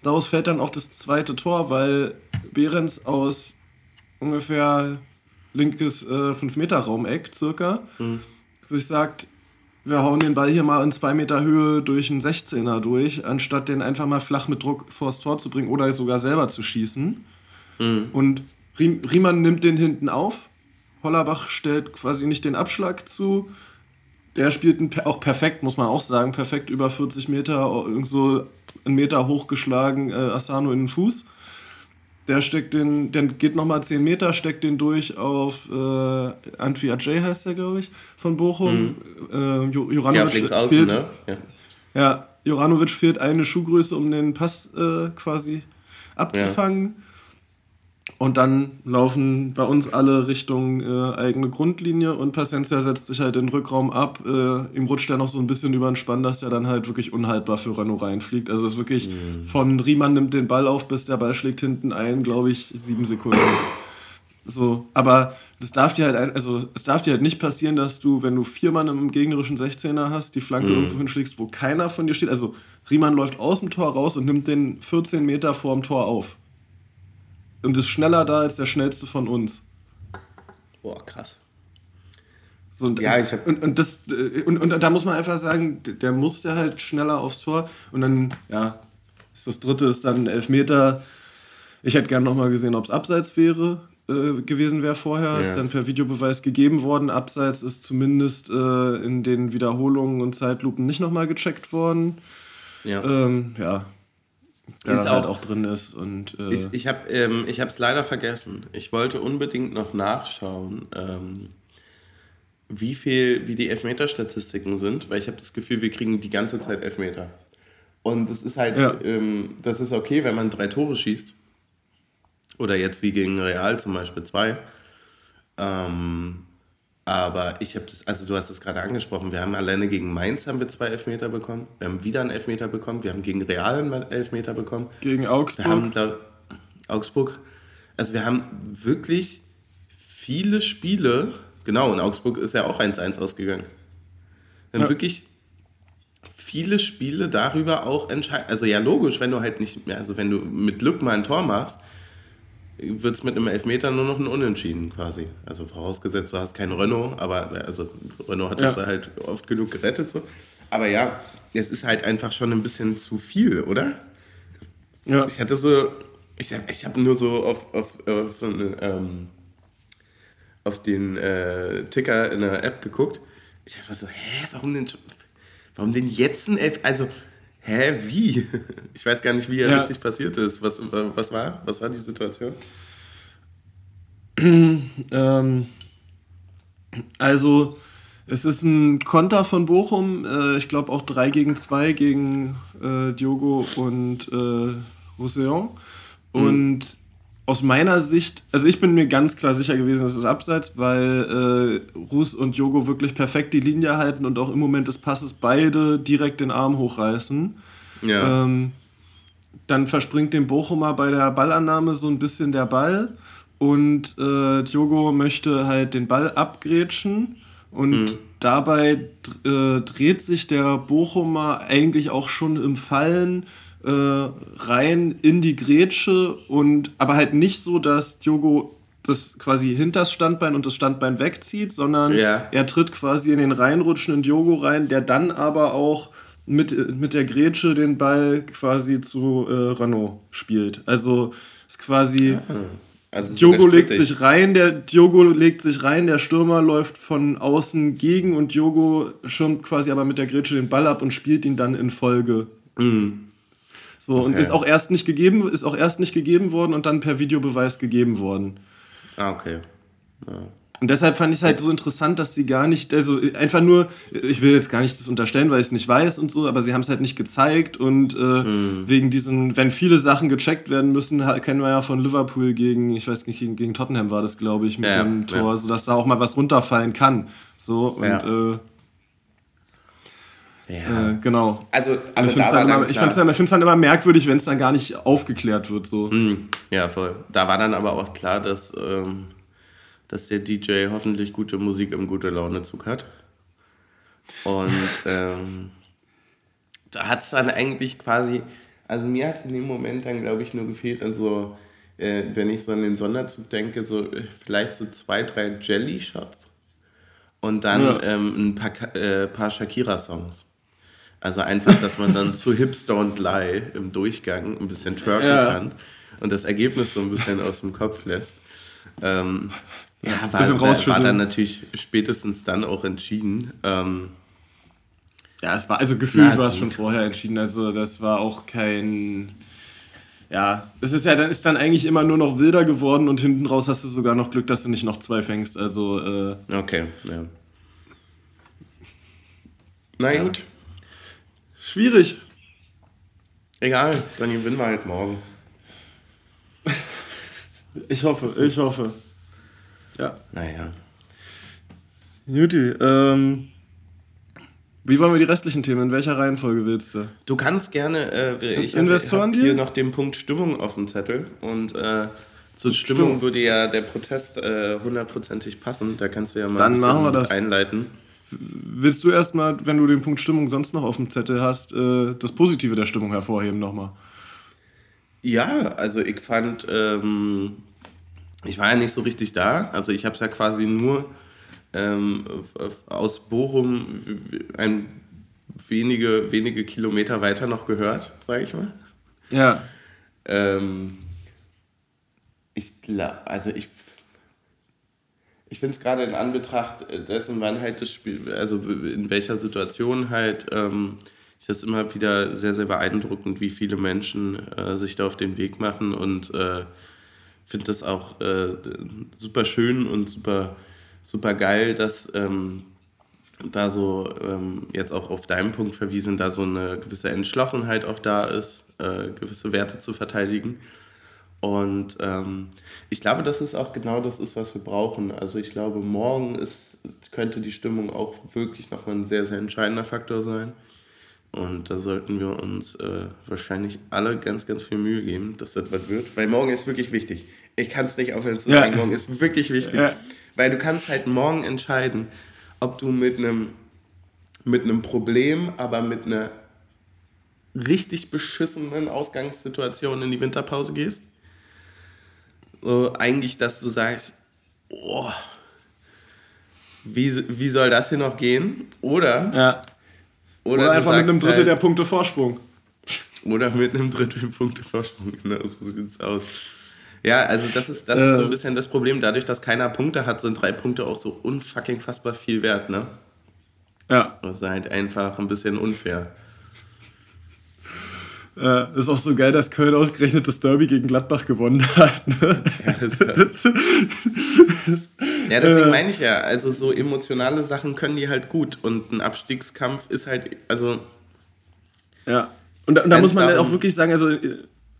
Daraus fällt dann auch das zweite Tor, weil Behrens aus ungefähr linkes äh, 5-Meter-Raumeck circa mhm. sich sagt, wir hauen den Ball hier mal in 2 Meter Höhe durch einen 16er durch, anstatt den einfach mal flach mit Druck vors Tor zu bringen oder sogar selber zu schießen. Mhm. Und Riemann nimmt den hinten auf. Hollerbach stellt quasi nicht den Abschlag zu. Der spielt auch perfekt, muss man auch sagen, perfekt über 40 Meter, so einen Meter hochgeschlagen, äh, Asano in den Fuß. Der steckt den, der geht nochmal 10 Meter, steckt den durch auf äh, Antwi Ajay heißt der, glaube ich, von Bochum. Mhm. Äh, Juranovic ja, fehlt, ne? Ja. ja, Juranovic fehlt eine Schuhgröße, um den Pass äh, quasi abzufangen. Ja. Und dann laufen bei uns alle Richtung äh, eigene Grundlinie und Paciencia setzt sich halt in den Rückraum ab. Äh, ihm rutscht er noch so ein bisschen über den Spann, dass der dann halt wirklich unhaltbar für Renault reinfliegt. Also es ist wirklich mhm. von Riemann nimmt den Ball auf, bis der Ball schlägt hinten ein, glaube ich, sieben Sekunden. So, aber das darf dir halt, also es darf dir halt nicht passieren, dass du, wenn du vier Mann im gegnerischen 16er hast, die Flanke mhm. irgendwo hinschlägst, wo keiner von dir steht. Also Riemann läuft aus dem Tor raus und nimmt den 14 Meter vor dem Tor auf und ist schneller da als der schnellste von uns. Boah, krass. So, und, ja, ich hab und, und, das, und, und da muss man einfach sagen, der musste halt schneller aufs Tor. Und dann, ja, das dritte ist dann Elfmeter. Ich hätte gern nochmal gesehen, ob es abseits wäre, äh, gewesen wäre vorher. Ja. Ist dann per Videobeweis gegeben worden. Abseits ist zumindest äh, in den Wiederholungen und Zeitlupen nicht nochmal gecheckt worden. Ja. Ähm, ja, der ist halt auch, drin ist. Und, äh ich ich habe ähm, es leider vergessen. Ich wollte unbedingt noch nachschauen, ähm, wie viel, wie die Elfmeter-Statistiken sind, weil ich habe das Gefühl, wir kriegen die ganze Zeit Elfmeter. Und das ist halt, ja. ähm, das ist okay, wenn man drei Tore schießt. Oder jetzt wie gegen Real zum Beispiel zwei. Ähm, aber ich habe das, also du hast es gerade angesprochen, wir haben alleine gegen Mainz haben wir zwei Elfmeter bekommen, wir haben wieder einen Elfmeter bekommen, wir haben gegen Real einen Elfmeter bekommen. Gegen Augsburg. Wir haben da, Augsburg. Also wir haben wirklich viele Spiele, genau, und Augsburg ist ja auch 1-1 ausgegangen. Wir haben ja. wirklich viele Spiele darüber auch entscheiden. Also ja, logisch, wenn du halt nicht mehr, also wenn du mit Glück mal ein Tor machst, wird es mit einem Elfmeter nur noch ein Unentschieden quasi. Also vorausgesetzt, du hast keinen Renault, aber also Renault hat ja. das halt oft genug gerettet. So. Aber ja, es ist halt einfach schon ein bisschen zu viel, oder? Ja. Ich hatte so, ich habe ich hab nur so auf, auf, auf, ähm, auf den äh, Ticker in der App geguckt. Ich dachte so, hä, warum denn, warum denn jetzt ein Elf? Also, Hä, wie? Ich weiß gar nicht, wie er ja. richtig passiert ist. Was, was war? Was war die Situation? ähm, also, es ist ein Konter von Bochum. Äh, ich glaube auch 3 gegen 2 gegen äh, Diogo und äh, Roussillon. Mhm. Und aus meiner Sicht, also ich bin mir ganz klar sicher gewesen, es ist abseits, weil äh, Ruß und Jogo wirklich perfekt die Linie halten und auch im Moment des Passes beide direkt den Arm hochreißen. Ja. Ähm, dann verspringt dem Bochumer bei der Ballannahme so ein bisschen der Ball und äh, Diogo möchte halt den Ball abgrätschen und mhm. dabei äh, dreht sich der Bochumer eigentlich auch schon im Fallen äh, rein in die Grätsche und aber halt nicht so, dass Diogo das quasi hinter das Standbein und das Standbein wegzieht, sondern ja. er tritt quasi in den reinrutschenden Diogo rein, der dann aber auch mit, mit der Grätsche den Ball quasi zu äh, Renault spielt. Also ist quasi. Ah. Also Diogo legt sich rein, der Diogo legt sich rein, der Stürmer läuft von außen gegen und Diogo schirmt quasi aber mit der Grätsche den Ball ab und spielt ihn dann in Folge. Mhm. So, okay. und ist auch erst nicht gegeben, ist auch erst nicht gegeben worden und dann per Videobeweis gegeben worden. Ah, okay. Ja. Und deshalb fand ich es halt so interessant, dass sie gar nicht, also einfach nur, ich will jetzt gar nicht das unterstellen, weil ich es nicht weiß und so, aber sie haben es halt nicht gezeigt und äh, mhm. wegen diesen, wenn viele Sachen gecheckt werden müssen, kennen wir ja von Liverpool gegen, ich weiß nicht, gegen, gegen Tottenham war das, glaube ich, mit ja, dem Tor, ja. sodass da auch mal was runterfallen kann. So und ja. äh, ja. Äh, genau. Also, aber ich finde es dann, ich find's dann, ich find's dann immer merkwürdig, wenn es dann gar nicht aufgeklärt wird. So. Hm, ja, voll. Da war dann aber auch klar, dass, ähm, dass der DJ hoffentlich gute Musik im gute Laune-Zug hat. Und ähm, da hat es dann eigentlich quasi, also mir hat es in dem Moment dann, glaube ich, nur gefehlt, also äh, wenn ich so an den Sonderzug denke, so äh, vielleicht so zwei, drei Jelly-Shots und dann ja. ähm, ein paar, äh, paar Shakira-Songs. Also einfach, dass man dann zu Hips Don't Lie im Durchgang ein bisschen twerken ja. kann und das Ergebnis so ein bisschen aus dem Kopf lässt. Ähm, ja, war, war, war, dann natürlich spätestens dann auch entschieden. Ähm, ja, es war, also gefühlt war es schon vorher entschieden. Also das war auch kein. Ja, es ist ja dann ist dann eigentlich immer nur noch wilder geworden und hinten raus hast du sogar noch Glück, dass du nicht noch zwei fängst. Also. Äh, okay, ja. Na ja. gut. Schwierig. Egal, dann gewinnen wir halt morgen. Ich hoffe, so. ich hoffe. Ja. Naja. Juti, ähm, wie wollen wir die restlichen Themen? In welcher Reihenfolge willst du? Du kannst gerne, äh, ich habe hier noch den Punkt Stimmung auf dem Zettel und äh, zur Stimmung, Stimmung würde ja der Protest äh, hundertprozentig passen. Da kannst du ja mal Dann machen wir das. einleiten. Willst du erstmal, wenn du den Punkt Stimmung sonst noch auf dem Zettel hast, äh, das Positive der Stimmung hervorheben nochmal? Ja, also ich fand, ähm, ich war ja nicht so richtig da. Also ich habe es ja quasi nur ähm, aus Bochum ein wenige, wenige Kilometer weiter noch gehört, sage ich mal. Ja. Ähm, ich glaube, also ich ich finde es gerade in Anbetracht dessen, wann halt das Spiel, also in welcher Situation halt, ähm, ich das immer wieder sehr, sehr beeindruckend, wie viele Menschen äh, sich da auf den Weg machen und äh, finde das auch äh, super schön und super, super geil, dass ähm, da so ähm, jetzt auch auf deinen Punkt verwiesen, da so eine gewisse Entschlossenheit auch da ist, äh, gewisse Werte zu verteidigen. Und ähm, ich glaube, dass es auch genau das ist, was wir brauchen. Also ich glaube, morgen ist, könnte die Stimmung auch wirklich nochmal ein sehr, sehr entscheidender Faktor sein. Und da sollten wir uns äh, wahrscheinlich alle ganz, ganz viel Mühe geben, dass das was wird. Weil morgen ist wirklich wichtig. Ich kann es nicht aufhören zu sagen, ja. morgen ist wirklich wichtig. Ja. Weil du kannst halt morgen entscheiden, ob du mit einem mit einem Problem, aber mit einer richtig beschissenen Ausgangssituation in die Winterpause gehst so eigentlich, dass du sagst, oh, wie, wie soll das hier noch gehen? Oder, ja. oder, oder einfach mit einem Drittel halt, der Punkte Vorsprung. Oder mit einem Drittel Punkte Vorsprung, genau, so sieht's aus. Ja, also das ist, das äh, ist so ein bisschen das Problem. Dadurch, dass keiner Punkte hat, sind drei Punkte auch so unfucking fassbar viel wert, ne? Ja. Das ist halt einfach ein bisschen unfair. Äh, ist auch so geil, dass Köln ausgerechnet das Derby gegen Gladbach gewonnen hat. Ne? Ja, das, ja, deswegen äh. meine ich ja, also so emotionale Sachen können die halt gut und ein Abstiegskampf ist halt, also. Ja, und, und da muss man halt auch wirklich sagen, also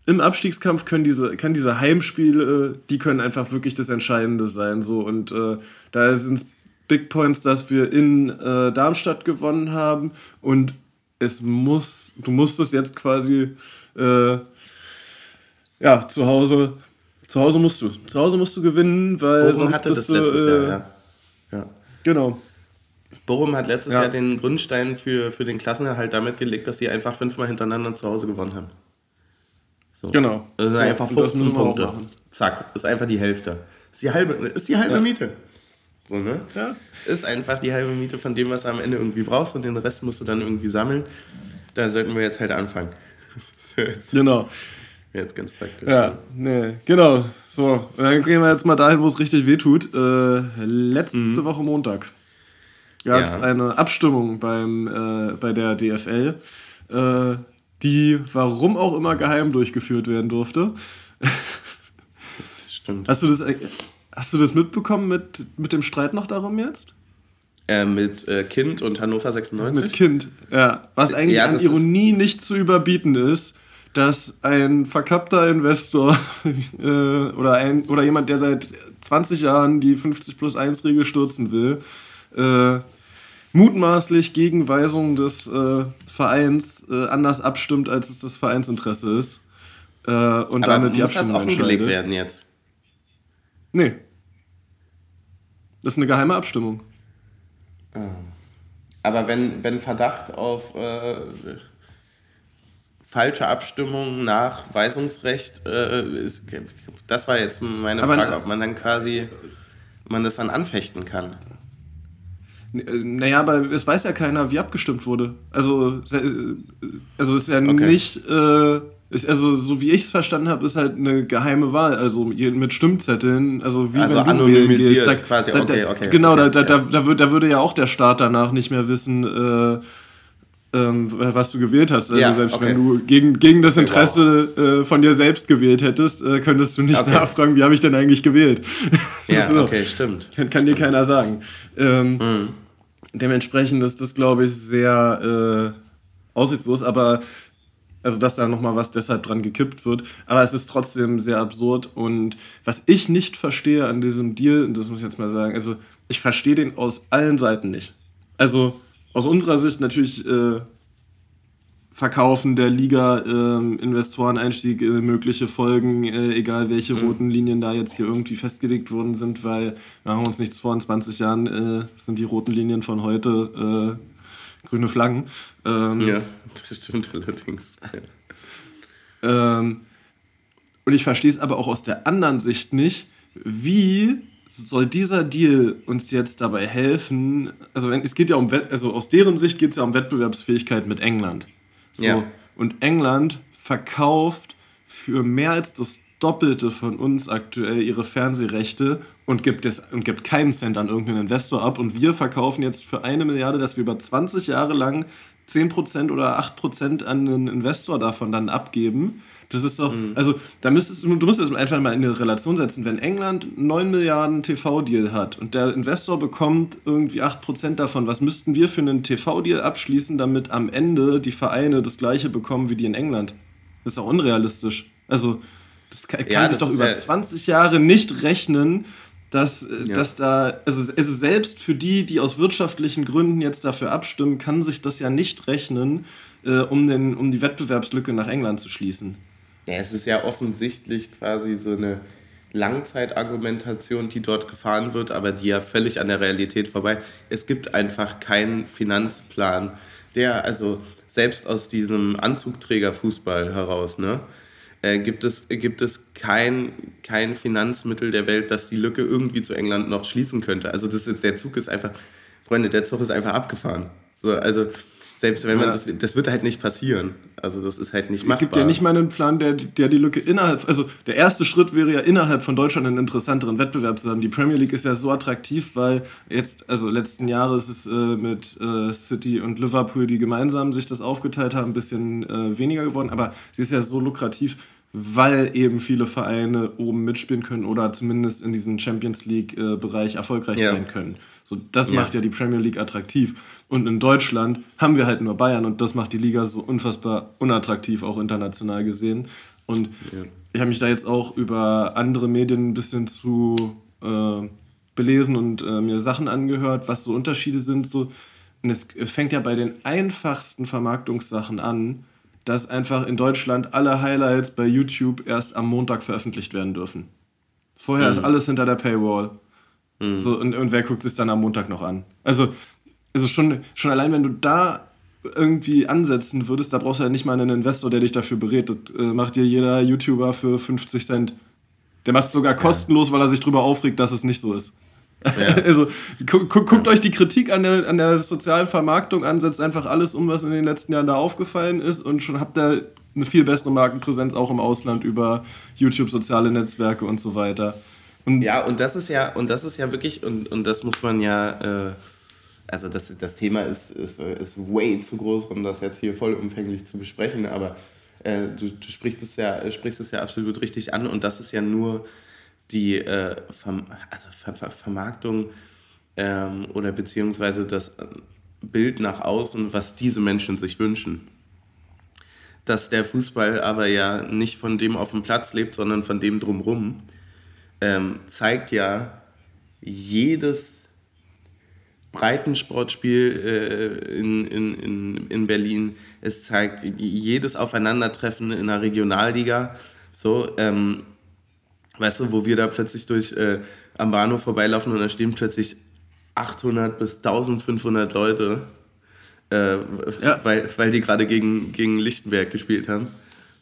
im Abstiegskampf können diese, kann diese Heimspiele, die können einfach wirklich das Entscheidende sein. So. Und äh, da sind es Big Points, dass wir in äh, Darmstadt gewonnen haben und es muss, du musst es jetzt quasi, äh, ja, zu Hause, zu Hause musst du, zu Hause musst du gewinnen, weil Bochum sonst hatte bist das du, letztes äh, Jahr, ja. ja. Genau. Bochum hat letztes ja. Jahr den Grundstein für, für den Klassenerhalt damit gelegt, dass sie einfach fünfmal hintereinander zu Hause gewonnen haben. So. Genau. Das sind einfach 15 Punkte. Zack, ist einfach die Hälfte. Ist die halbe, ist die halbe ja. Miete. So, ne? Ja. Ist einfach die halbe Miete von dem, was du am Ende irgendwie brauchst und den Rest musst du dann irgendwie sammeln. Da sollten wir jetzt halt anfangen. jetzt, genau. Jetzt ganz praktisch. Ja, nee, genau. So, dann gehen wir jetzt mal dahin, wo es richtig wehtut. Äh, letzte mhm. Woche Montag gab es ja. eine Abstimmung beim, äh, bei der DFL, äh, die warum auch immer geheim durchgeführt werden durfte. Das stimmt. Hast du das Hast du das mitbekommen mit, mit dem Streit noch darum jetzt? Äh, mit äh, Kind und Hannover 96? Mit Kind, ja. Was eigentlich ja, an Ironie nicht zu überbieten ist, dass ein verkappter Investor äh, oder, ein, oder jemand, der seit 20 Jahren die 50 plus 1 Regel stürzen will, äh, mutmaßlich gegen Weisungen des äh, Vereins äh, anders abstimmt, als es das Vereinsinteresse ist. Und Aber damit die muss Abstimmung das offengelegt werden jetzt? Nee. Das ist eine geheime Abstimmung. Ah. Aber wenn, wenn Verdacht auf äh, falsche Abstimmung nach Weisungsrecht äh, ist, das war jetzt meine Aber Frage, ob man dann quasi man das dann anfechten kann. Naja, aber es weiß ja keiner, wie abgestimmt wurde. Also, also ist ja okay. nicht, äh, ist, also so wie ich es verstanden habe, ist halt eine geheime Wahl, also mit Stimmzetteln, also wie also wenn du wählen gehst. Da, quasi, da, okay, okay. Genau, okay, da, da, ja. da, da, würde ja auch der Staat danach nicht mehr wissen, äh, ähm, was du gewählt hast. Also ja, selbst okay. wenn du gegen, gegen das Interesse wow. äh, von dir selbst gewählt hättest, äh, könntest du nicht okay. nachfragen, wie habe ich denn eigentlich gewählt. Ja, so. okay, stimmt. Kann, kann, dir keiner sagen. Ähm, mhm. Dementsprechend ist das, glaube ich, sehr äh, aussichtslos, aber also dass da nochmal was deshalb dran gekippt wird. Aber es ist trotzdem sehr absurd. Und was ich nicht verstehe an diesem Deal, und das muss ich jetzt mal sagen, also ich verstehe den aus allen Seiten nicht. Also aus unserer Sicht natürlich äh, Verkaufen der Liga, äh, Investoreneinstieg, äh, mögliche Folgen, äh, egal welche mhm. roten Linien da jetzt hier irgendwie festgelegt worden sind, weil wir haben uns nichts vor, in 20 Jahren äh, sind die roten Linien von heute äh, grüne Flaggen. Ähm, ja, das stimmt allerdings. Ähm, und ich verstehe es aber auch aus der anderen Sicht nicht, wie soll dieser Deal uns jetzt dabei helfen? Also es geht ja um, also aus deren Sicht geht es ja um Wettbewerbsfähigkeit mit England. So. Ja. Und England verkauft für mehr als das Doppelte von uns aktuell ihre Fernsehrechte und gibt, es, und gibt keinen Cent an irgendeinen Investor ab. Und wir verkaufen jetzt für eine Milliarde, dass wir über 20 Jahre lang 10% oder 8% an einen Investor davon dann abgeben. Das ist doch, mhm. also da müsstest du, du müsstest es einfach mal in eine Relation setzen. Wenn England 9 Milliarden TV-Deal hat und der Investor bekommt irgendwie 8% davon, was müssten wir für einen TV-Deal abschließen, damit am Ende die Vereine das gleiche bekommen wie die in England? Das ist doch unrealistisch. Also, das kann, ja, sich doch über ja 20 Jahre nicht rechnen, dass, äh, ja. dass da, also, also selbst für die, die aus wirtschaftlichen Gründen jetzt dafür abstimmen, kann sich das ja nicht rechnen, äh, um, den, um die Wettbewerbslücke nach England zu schließen. Ja, es ist ja offensichtlich quasi so eine Langzeitargumentation, die dort gefahren wird, aber die ja völlig an der Realität vorbei. Es gibt einfach keinen Finanzplan, der also selbst aus diesem Anzugträgerfußball heraus, ne, äh, gibt es, gibt es kein, kein Finanzmittel der Welt, das die Lücke irgendwie zu England noch schließen könnte. Also das ist, der Zug ist einfach, Freunde, der Zug ist einfach abgefahren. So, also selbst wenn man ja. das, das wird halt nicht passieren. Also das ist halt nicht machbar. Es gibt ja nicht mal einen Plan, der, der die Lücke innerhalb, also der erste Schritt wäre ja innerhalb von Deutschland einen interessanteren Wettbewerb zu haben. Die Premier League ist ja so attraktiv, weil jetzt, also letzten Jahre ist es äh, mit äh, City und Liverpool, die gemeinsam sich das aufgeteilt haben, ein bisschen äh, weniger geworden, aber sie ist ja so lukrativ, weil eben viele Vereine oben mitspielen können oder zumindest in diesem Champions League-Bereich äh, erfolgreich ja. sein können. So, das ja. macht ja die Premier League attraktiv. Und in Deutschland haben wir halt nur Bayern und das macht die Liga so unfassbar unattraktiv, auch international gesehen. Und ja. ich habe mich da jetzt auch über andere Medien ein bisschen zu äh, belesen und äh, mir Sachen angehört, was so Unterschiede sind. So. Und es fängt ja bei den einfachsten Vermarktungssachen an, dass einfach in Deutschland alle Highlights bei YouTube erst am Montag veröffentlicht werden dürfen. Vorher mhm. ist alles hinter der Paywall. Mhm. So, und, und wer guckt sich dann am Montag noch an? Also also schon, schon allein, wenn du da irgendwie ansetzen würdest, da brauchst du ja nicht mal einen Investor, der dich dafür berät. Das äh, macht dir jeder YouTuber für 50 Cent. Der macht es sogar kostenlos, weil er sich darüber aufregt, dass es nicht so ist. Ja. also gu gu guckt ja. euch die Kritik an der, an der sozialen Vermarktung an, setzt einfach alles um, was in den letzten Jahren da aufgefallen ist und schon habt ihr eine viel bessere Markenpräsenz auch im Ausland über YouTube, soziale Netzwerke und so weiter. Und ja, und das ist ja, und das ist ja wirklich, und, und das muss man ja. Äh also das, das Thema ist, ist, ist way zu groß, um das jetzt hier vollumfänglich zu besprechen, aber äh, du, du sprichst, es ja, sprichst es ja absolut richtig an und das ist ja nur die äh, Verm also Ver Ver Vermarktung ähm, oder beziehungsweise das Bild nach außen, was diese Menschen sich wünschen. Dass der Fußball aber ja nicht von dem auf dem Platz lebt, sondern von dem drumrum, ähm, zeigt ja jedes Breitensportspiel äh, in, in, in, in Berlin. Es zeigt jedes Aufeinandertreffen in der Regionalliga. So, ähm, weißt du, wo wir da plötzlich durch äh, am Bahnhof vorbeilaufen und da stehen plötzlich 800 bis 1500 Leute, äh, ja. weil, weil die gerade gegen, gegen Lichtenberg gespielt haben.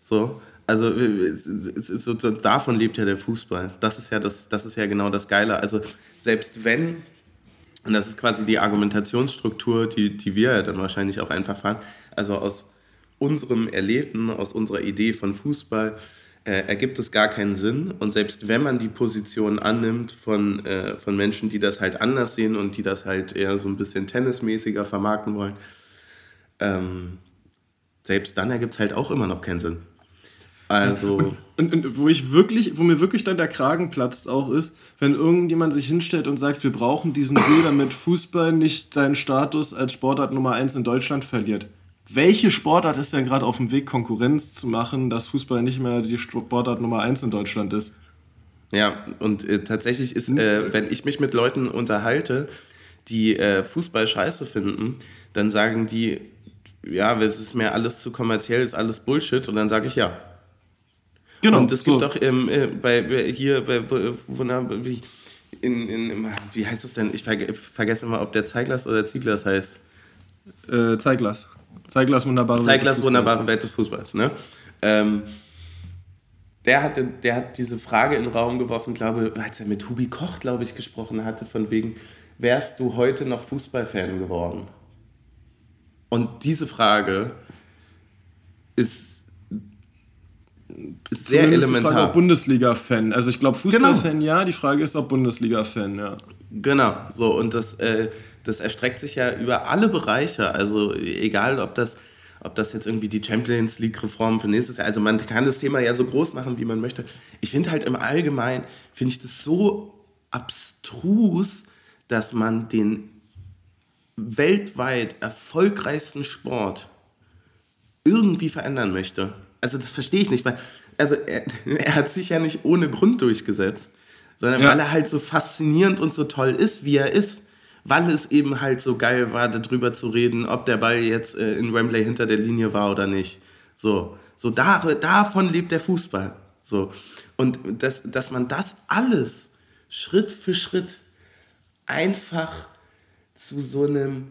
So. Also so, so, davon lebt ja der Fußball. Das ist ja, das, das ist ja genau das Geile. Also selbst wenn, und das ist quasi die Argumentationsstruktur, die, die wir dann wahrscheinlich auch einfach fahren, also aus unserem Erlebten, aus unserer Idee von Fußball, äh, ergibt es gar keinen Sinn. Und selbst wenn man die Position annimmt von, äh, von Menschen, die das halt anders sehen und die das halt eher so ein bisschen tennismäßiger vermarkten wollen, ähm, selbst dann ergibt es halt auch immer noch keinen Sinn. Also. Und, und, und, wo ich wirklich, wo mir wirklich dann der Kragen platzt auch ist, wenn irgendjemand sich hinstellt und sagt, wir brauchen diesen Deal, damit Fußball nicht seinen Status als Sportart Nummer 1 in Deutschland verliert welche Sportart ist denn gerade auf dem Weg, Konkurrenz zu machen, dass Fußball nicht mehr die Sportart Nummer eins in Deutschland ist? Ja, und äh, tatsächlich ist, äh, wenn ich mich mit Leuten unterhalte, die äh, Fußball scheiße finden, dann sagen die, ja, es ist mir alles zu kommerziell, ist alles Bullshit. Und dann sage ich ja. Genau. Und es gibt so. auch ähm, äh, bei, hier bei wie, in, in, wie heißt das denn? Ich vergesse immer, ob der Zeiglers oder Zieglers heißt. Äh, Zeiglers. Zeiglers wunderbare Zeiglers Welt wunderbare Welt des Fußballs. Ne? Ähm, der, hatte, der hat diese Frage in den Raum geworfen, glaube als er mit Hubi Koch, glaube ich, gesprochen hatte, von wegen, wärst du heute noch Fußballfan geworden? Und diese Frage ist, ist sehr Zumindest elementar. Die Frage, ob Bundesliga-Fan. Also ich glaube Fußballfan genau. ja, die Frage ist, ob Bundesliga-Fan, ja. Genau, so und das, äh, das erstreckt sich ja über alle Bereiche. Also egal, ob das, ob das jetzt irgendwie die Champions League-Reform für nächstes Jahr, also man kann das Thema ja so groß machen, wie man möchte. Ich finde halt im Allgemeinen, finde ich das so abstrus, dass man den weltweit erfolgreichsten Sport irgendwie verändern möchte. Also das verstehe ich nicht, weil also er, er hat sich ja nicht ohne Grund durchgesetzt, sondern ja. weil er halt so faszinierend und so toll ist, wie er ist weil es eben halt so geil war, darüber zu reden, ob der Ball jetzt äh, in Wembley hinter der Linie war oder nicht. So, so da, davon lebt der Fußball. So. Und das, dass man das alles Schritt für Schritt einfach zu so einem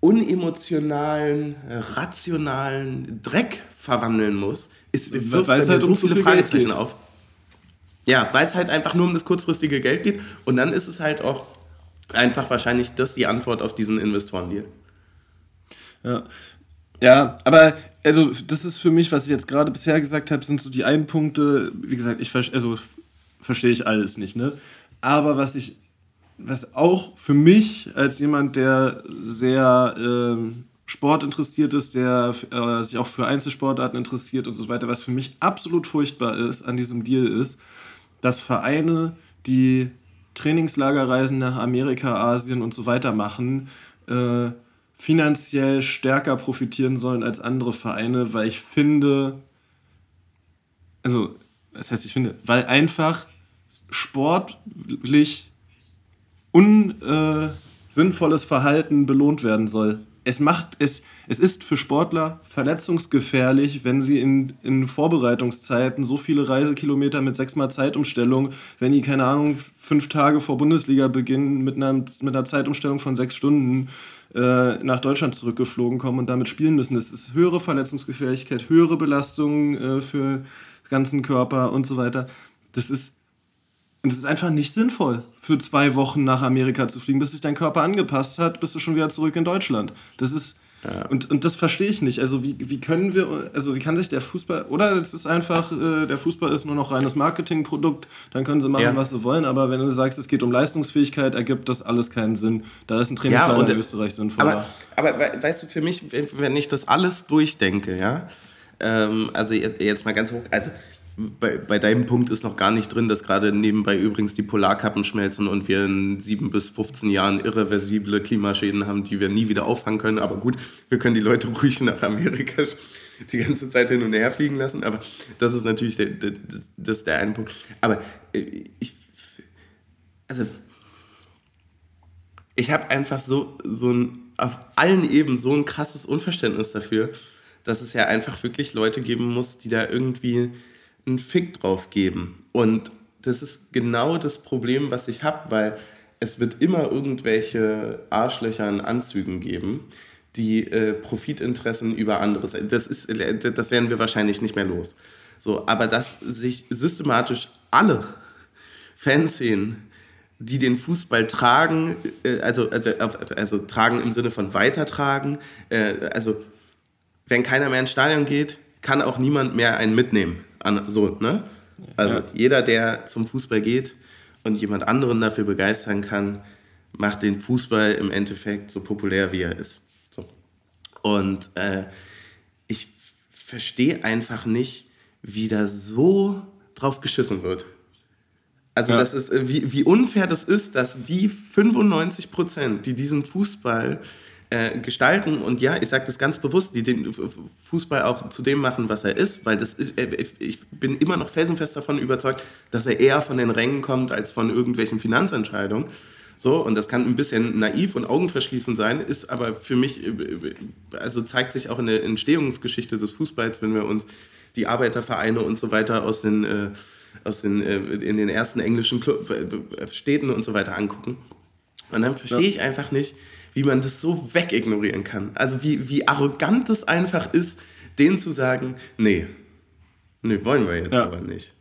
unemotionalen, rationalen Dreck verwandeln muss, ist, wirft mir halt so viele Fragezeichen auf. Ja, weil es halt einfach nur um das kurzfristige Geld geht und dann ist es halt auch einfach wahrscheinlich das die Antwort auf diesen Investorendeal. Ja. Ja, aber also das ist für mich, was ich jetzt gerade bisher gesagt habe, sind so die einen Punkte, wie gesagt, ich also verstehe ich alles nicht, ne? Aber was ich was auch für mich als jemand, der sehr ähm, sportinteressiert ist, der äh, sich auch für Einzelsportarten interessiert und so weiter, was für mich absolut furchtbar ist an diesem Deal ist, dass Vereine, die Trainingslagerreisen nach Amerika, Asien und so weiter machen, äh, finanziell stärker profitieren sollen als andere Vereine, weil ich finde, also, das heißt, ich finde, weil einfach sportlich unsinnvolles äh, Verhalten belohnt werden soll. Es macht es es ist für Sportler verletzungsgefährlich, wenn sie in, in Vorbereitungszeiten so viele Reisekilometer mit sechsmal Zeitumstellung, wenn die, keine Ahnung, fünf Tage vor Bundesliga beginnen, mit einer, mit einer Zeitumstellung von sechs Stunden äh, nach Deutschland zurückgeflogen kommen und damit spielen müssen. Das ist höhere Verletzungsgefährlichkeit, höhere Belastung äh, für den ganzen Körper und so weiter. Das ist und es ist einfach nicht sinnvoll, für zwei Wochen nach Amerika zu fliegen, bis sich dein Körper angepasst hat, bist du schon wieder zurück in Deutschland. Das ist, ja. Und, und das verstehe ich nicht. Also wie, wie können wir, also wie kann sich der Fußball, oder es ist einfach, äh, der Fußball ist nur noch reines Marketingprodukt, dann können sie machen, ja. was sie wollen, aber wenn du sagst, es geht um Leistungsfähigkeit, ergibt das alles keinen Sinn. Da ist ein Trainingslager ja, in Österreich sinnvoller. Aber, aber weißt du, für mich, wenn ich das alles durchdenke, ja, ähm, also jetzt, jetzt mal ganz hoch, also bei, bei deinem Punkt ist noch gar nicht drin, dass gerade nebenbei übrigens die Polarkappen schmelzen und wir in sieben bis 15 Jahren irreversible Klimaschäden haben, die wir nie wieder auffangen können. Aber gut, wir können die Leute ruhig nach Amerika die ganze Zeit hin und her fliegen lassen. Aber das ist natürlich der, der, das ist der eine Punkt. Aber äh, ich, also, ich habe einfach so, so ein, auf allen Ebenen so ein krasses Unverständnis dafür, dass es ja einfach wirklich Leute geben muss, die da irgendwie einen Fick drauf geben. Und das ist genau das Problem, was ich habe, weil es wird immer irgendwelche Arschlöcher in Anzügen geben, die äh, Profitinteressen über anderes. Das, ist, das werden wir wahrscheinlich nicht mehr los. So, aber dass sich systematisch alle Fanszenen, die den Fußball tragen, äh, also, also, also tragen im Sinne von weitertragen, äh, also wenn keiner mehr ins Stadion geht, kann auch niemand mehr einen mitnehmen. So, ne? Also ja. jeder, der zum Fußball geht und jemand anderen dafür begeistern kann, macht den Fußball im Endeffekt so populär, wie er ist. So. Und äh, ich verstehe einfach nicht, wie da so drauf geschissen wird. Also ja. das ist, äh, wie, wie unfair das ist, dass die 95 Prozent, die diesen Fußball äh, gestalten und ja, ich sage das ganz bewusst, die den Fußball auch zu dem machen, was er ist, weil das ist, äh, ich bin immer noch felsenfest davon überzeugt, dass er eher von den Rängen kommt als von irgendwelchen Finanzentscheidungen. So, und das kann ein bisschen naiv und augenverschließend sein, ist aber für mich, äh, also zeigt sich auch in der Entstehungsgeschichte des Fußballs, wenn wir uns die Arbeitervereine und so weiter aus den, äh, aus den, äh, in den ersten englischen Club, Städten und so weiter angucken. Und dann verstehe ich einfach nicht, wie man das so wegignorieren kann. Also wie, wie arrogant es einfach ist, denen zu sagen, nee, nee, wollen wir jetzt ja. aber nicht.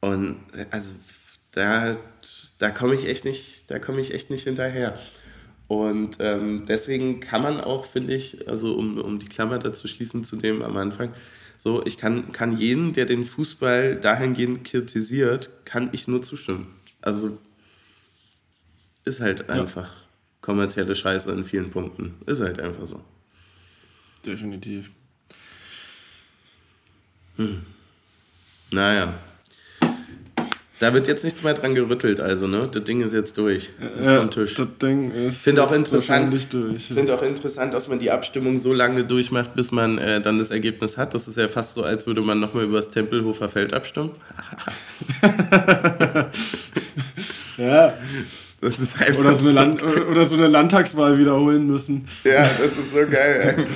Und also da, da komme ich echt nicht, da komme ich echt nicht hinterher. Und ähm, deswegen kann man auch, finde ich, also um, um die Klammer dazu schließen zu dem am Anfang, so, ich kann, kann jeden, der den Fußball dahingehend kritisiert, kann ich nur zustimmen. Also ist halt einfach. Ja kommerzielle Scheiße in vielen Punkten. Ist halt einfach so. Definitiv. Hm. Naja. Da wird jetzt nichts mehr dran gerüttelt, also, ne? Das Ding ist jetzt durch. Ist ja, vom Tisch. Das Ding ist Finde auch interessant. Durch. Finde auch interessant, dass man die Abstimmung so lange durchmacht, bis man äh, dann das Ergebnis hat. Das ist ja fast so, als würde man nochmal über das Tempelhofer Feld abstimmen. ja. Das ist einfach oder, so eine Land oder so eine Landtagswahl wiederholen müssen. Ja, das ist so geil.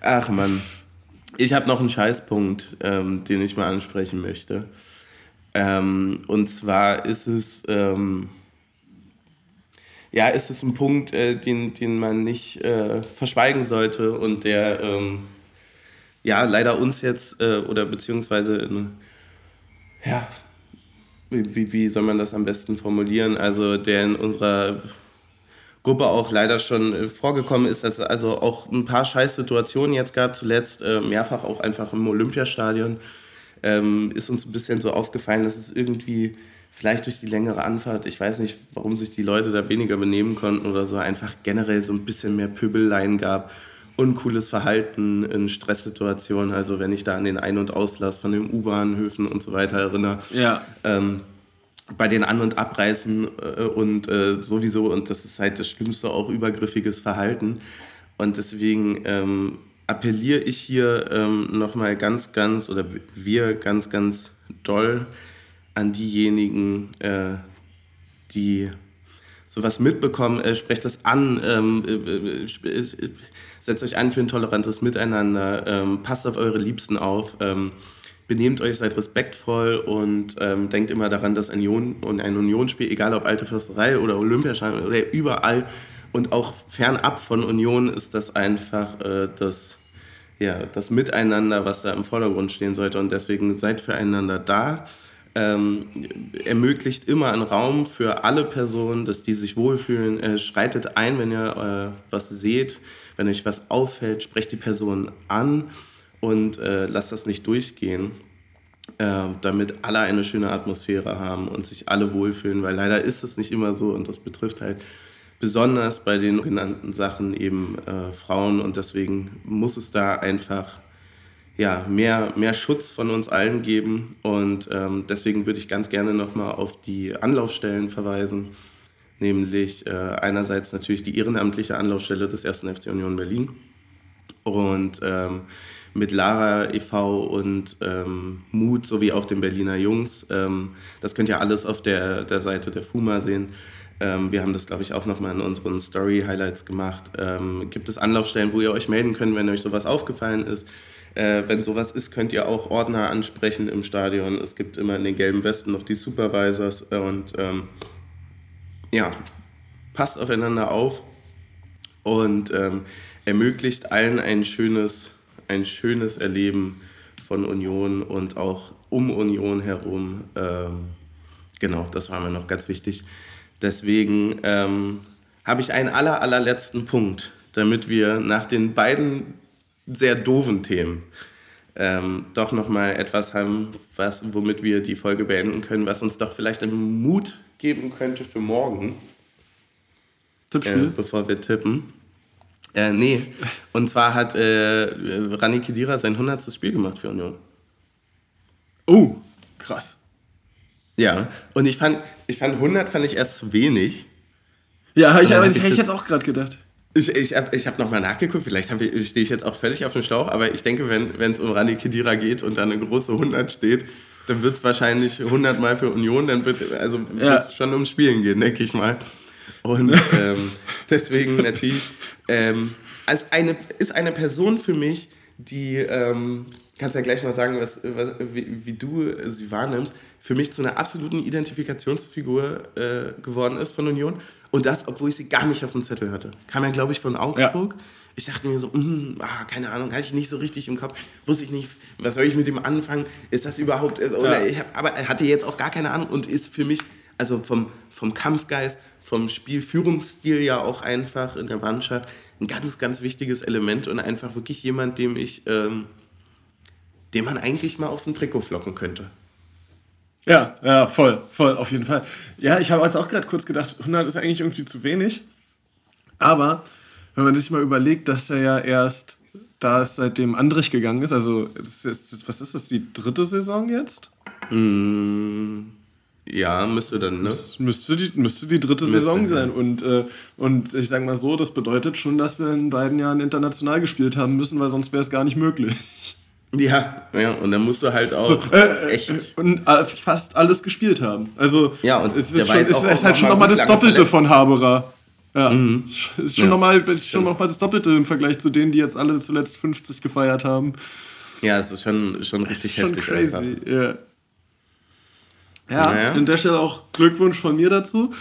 Ach man. Ich habe noch einen Scheißpunkt, ähm, den ich mal ansprechen möchte. Ähm, und zwar ist es, ähm, ja, ist es ein Punkt, äh, den, den man nicht äh, verschweigen sollte und der, ähm, ja, leider uns jetzt, äh, oder beziehungsweise, in, ja, wie, wie soll man das am besten formulieren? Also der in unserer Gruppe auch leider schon äh, vorgekommen ist, dass also auch ein paar Scheißsituationen jetzt gab, zuletzt äh, mehrfach auch einfach im Olympiastadion, ähm, ist uns ein bisschen so aufgefallen, dass es irgendwie vielleicht durch die längere Anfahrt, ich weiß nicht, warum sich die Leute da weniger benehmen konnten oder so, einfach generell so ein bisschen mehr Pöbelleien gab, uncooles Verhalten in Stresssituationen, also wenn ich da an den Ein- und Auslass von den U-Bahnhöfen und so weiter erinnere. Ja. Ähm, bei den An- und Abreißen äh, und äh, sowieso, und das ist halt das Schlimmste, auch übergriffiges Verhalten. Und deswegen ähm, appelliere ich hier ähm, nochmal ganz, ganz, oder wir ganz, ganz doll an diejenigen, äh, die sowas mitbekommen, äh, sprecht das an, ähm, äh, äh, setzt euch ein für ein tolerantes Miteinander, ähm, passt auf eure Liebsten auf. Ähm, benehmt euch, seid respektvoll und ähm, denkt immer daran, dass ein, Union, und ein Unionsspiel, egal ob Alte Fürsterei oder Olympiastadion oder überall und auch fernab von Union ist das einfach äh, das, ja, das Miteinander, was da im Vordergrund stehen sollte und deswegen seid füreinander da. Ähm, ermöglicht immer einen Raum für alle Personen, dass die sich wohlfühlen. Äh, schreitet ein, wenn ihr äh, was seht, wenn euch was auffällt, sprecht die Person an und äh, lasst das nicht durchgehen, äh, damit alle eine schöne Atmosphäre haben und sich alle wohlfühlen, weil leider ist es nicht immer so und das betrifft halt besonders bei den genannten Sachen eben äh, Frauen und deswegen muss es da einfach ja, mehr, mehr Schutz von uns allen geben. Und ähm, deswegen würde ich ganz gerne nochmal auf die Anlaufstellen verweisen. Nämlich äh, einerseits natürlich die ehrenamtliche Anlaufstelle des 1. FC Union Berlin. Und ähm, mit Lara e.V. und ähm, Mut sowie auch den Berliner Jungs. Ähm, das könnt ihr alles auf der, der Seite der FUMA sehen. Ähm, wir haben das, glaube ich, auch nochmal in unseren Story-Highlights gemacht. Ähm, gibt es Anlaufstellen, wo ihr euch melden könnt, wenn euch sowas aufgefallen ist? Äh, wenn sowas ist, könnt ihr auch Ordner ansprechen im Stadion. Es gibt immer in den gelben Westen noch die Supervisors und ähm, ja, passt aufeinander auf und ähm, ermöglicht allen ein schönes ein schönes Erleben von Union und auch um Union herum. Ähm, genau, das war mir noch ganz wichtig. Deswegen ähm, habe ich einen aller, allerletzten Punkt, damit wir nach den beiden sehr doofen Themen ähm, doch nochmal etwas haben, was, womit wir die Folge beenden können, was uns doch vielleicht einen Mut geben könnte für morgen. Tippspiel? Äh, bevor wir tippen. Äh, nee, und zwar hat äh, Rani Kedira sein 100. Spiel gemacht für Union. Oh, krass. Ja, und ich fand, ich fand 100 fand ich erst zu wenig. Ja, ich, aber, ich, hätte ich jetzt auch gerade gedacht. Ich, ich habe ich hab nochmal nachgeguckt, vielleicht stehe ich jetzt auch völlig auf dem Schlauch, aber ich denke, wenn es um Rani Kedira geht und da eine große 100 steht, dann wird es wahrscheinlich 100 Mal für Union, dann wird also ja. schon ums Spielen gehen, denke ich mal. Und ähm, deswegen natürlich ähm, als eine, ist eine Person für mich, die, ähm, kannst ja gleich mal sagen, was, was wie, wie, du sie wahrnimmst, für mich zu einer absoluten Identifikationsfigur äh, geworden ist von Union. Und das, obwohl ich sie gar nicht auf dem Zettel hatte. Kam ja, glaube ich, von Augsburg. Ja. Ich dachte mir so, mh, ah, keine Ahnung, hatte ich nicht so richtig im Kopf. Wusste ich nicht, was soll ich mit dem anfangen? Ist das überhaupt. Äh, oder ja. hab, aber er hatte jetzt auch gar keine Ahnung und ist für mich, also vom, vom Kampfgeist, vom Spielführungsstil ja auch einfach in der Mannschaft ein ganz, ganz wichtiges Element und einfach wirklich jemand, dem ich, ähm, dem man eigentlich mal auf ein Trikot flocken könnte. Ja, ja, voll, voll, auf jeden Fall. Ja, ich habe jetzt auch gerade kurz gedacht, 100 ist eigentlich irgendwie zu wenig. Aber wenn man sich mal überlegt, dass er ja erst da ist, seitdem Andrich gegangen ist, also ist jetzt, was ist das, die dritte Saison jetzt? Mm. Ja, müsste dann, ne? Müsste die, müsste die dritte müsste, Saison sein. Ja. Und, äh, und ich sage mal so, das bedeutet schon, dass wir in beiden Jahren international gespielt haben müssen, weil sonst wäre es gar nicht möglich. Ja, ja, und dann musst du halt auch so, äh, echt. Und äh, fast alles gespielt haben. Also, ja, und es ist, schon, ist, ist halt schon nochmal das Doppelte verletzt. von Haberer. Ja, mhm. ist schon ja, nochmal noch das Doppelte im Vergleich zu denen, die jetzt alle zuletzt 50 gefeiert haben. Ja, es ist schon, schon richtig ist heftig. Schon crazy, einfach. ja. Ja, naja. an der Stelle auch Glückwunsch von mir dazu.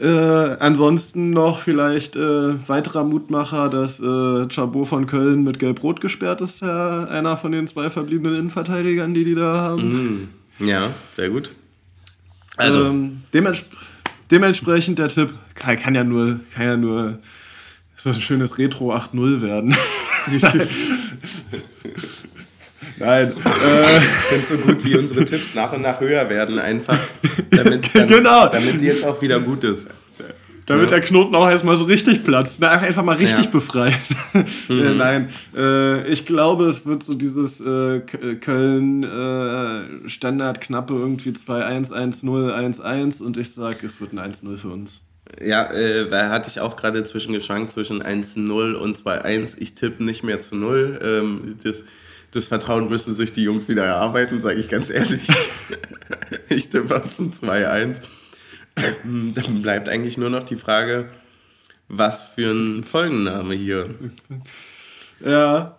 Äh, ansonsten noch vielleicht äh, weiterer Mutmacher, dass äh, Chabot von Köln mit Gelb-Rot gesperrt ist, ja, einer von den zwei verbliebenen Innenverteidigern, die die da haben. Mm. Ja, sehr gut. Also ähm, dements dementsprechend der Tipp kann, kann, ja nur kann ja nur so ein schönes Retro 8-0 werden. Nein. Äh, ich finde so gut, wie unsere Tipps nach und nach höher werden, einfach. Damit, dann, genau. damit die jetzt auch wieder gut ist. Damit ja. der Knoten auch erstmal so richtig platzt. Na, einfach mal richtig ja. befreit. Mhm. äh, nein, äh, ich glaube, es wird so dieses äh, Köln äh, Standard knappe irgendwie 2-1, 1-0, 1-1 und ich sage, es wird ein 1-0 für uns. Ja, äh, da hatte ich auch gerade zwischengeschwankt zwischen 1-0 und 2-1. Ich tippe nicht mehr zu 0. Ähm, das, das Vertrauen müssen sich die Jungs wieder erarbeiten, sage ich ganz ehrlich. ich tippe auf 2-1. Dann bleibt eigentlich nur noch die Frage, was für ein Folgenname hier. Ja.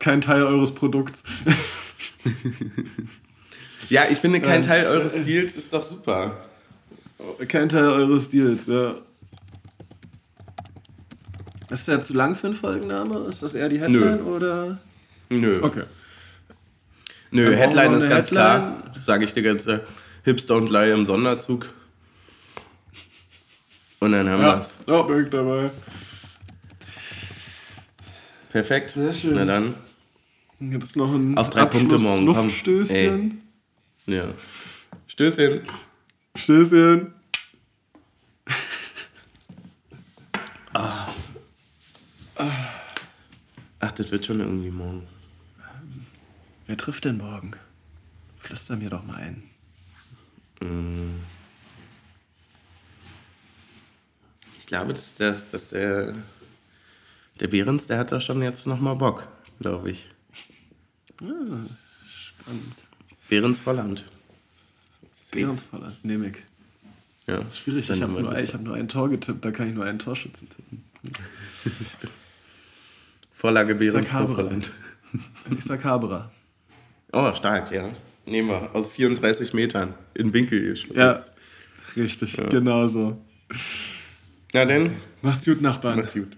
Kein Teil eures Produkts. ja, ich finde, kein Teil eures Deals ist doch super. Kein Teil eures Deals, ja. Ist der zu lang für einen Folgenname? Ist das eher die Headline Nö. oder? Nö. Okay. Nö, Headline ist ganz Headline. klar, sage ich dir ganz. Äh, Hips don't lie im Sonderzug. Und dann haben ja, wir es. Ja, bin ich dabei. Perfekt. Sehr schön. Na dann. Jetzt noch ein Auf drei Abschluss Punkte morgen. Luftstößchen. Ey. Ja. Stößchen. Stößchen. Ah. Ach, das wird schon irgendwie morgen. Wer trifft denn morgen? Flüster mir doch mal ein. Ich glaube, dass, dass, dass der, der Behrens, der hat da schon jetzt nochmal Bock, glaube ich. Spannend. Behrens Volland. Behrensvoller. Nehme ich. Ja, Das ist schwierig. Ich habe nur, ein- ich hab nur ein Tor getippt, da kann ich nur einen Torschützen tippen. Vorlage Behrens. Volland. Ich sag Haberer. Oh, stark, ja. Nehmen wir aus 34 Metern in Winkel geschmeißt. Ja, richtig. Genau so. Na denn, Mach's gut, Nachbarn. macht's gut.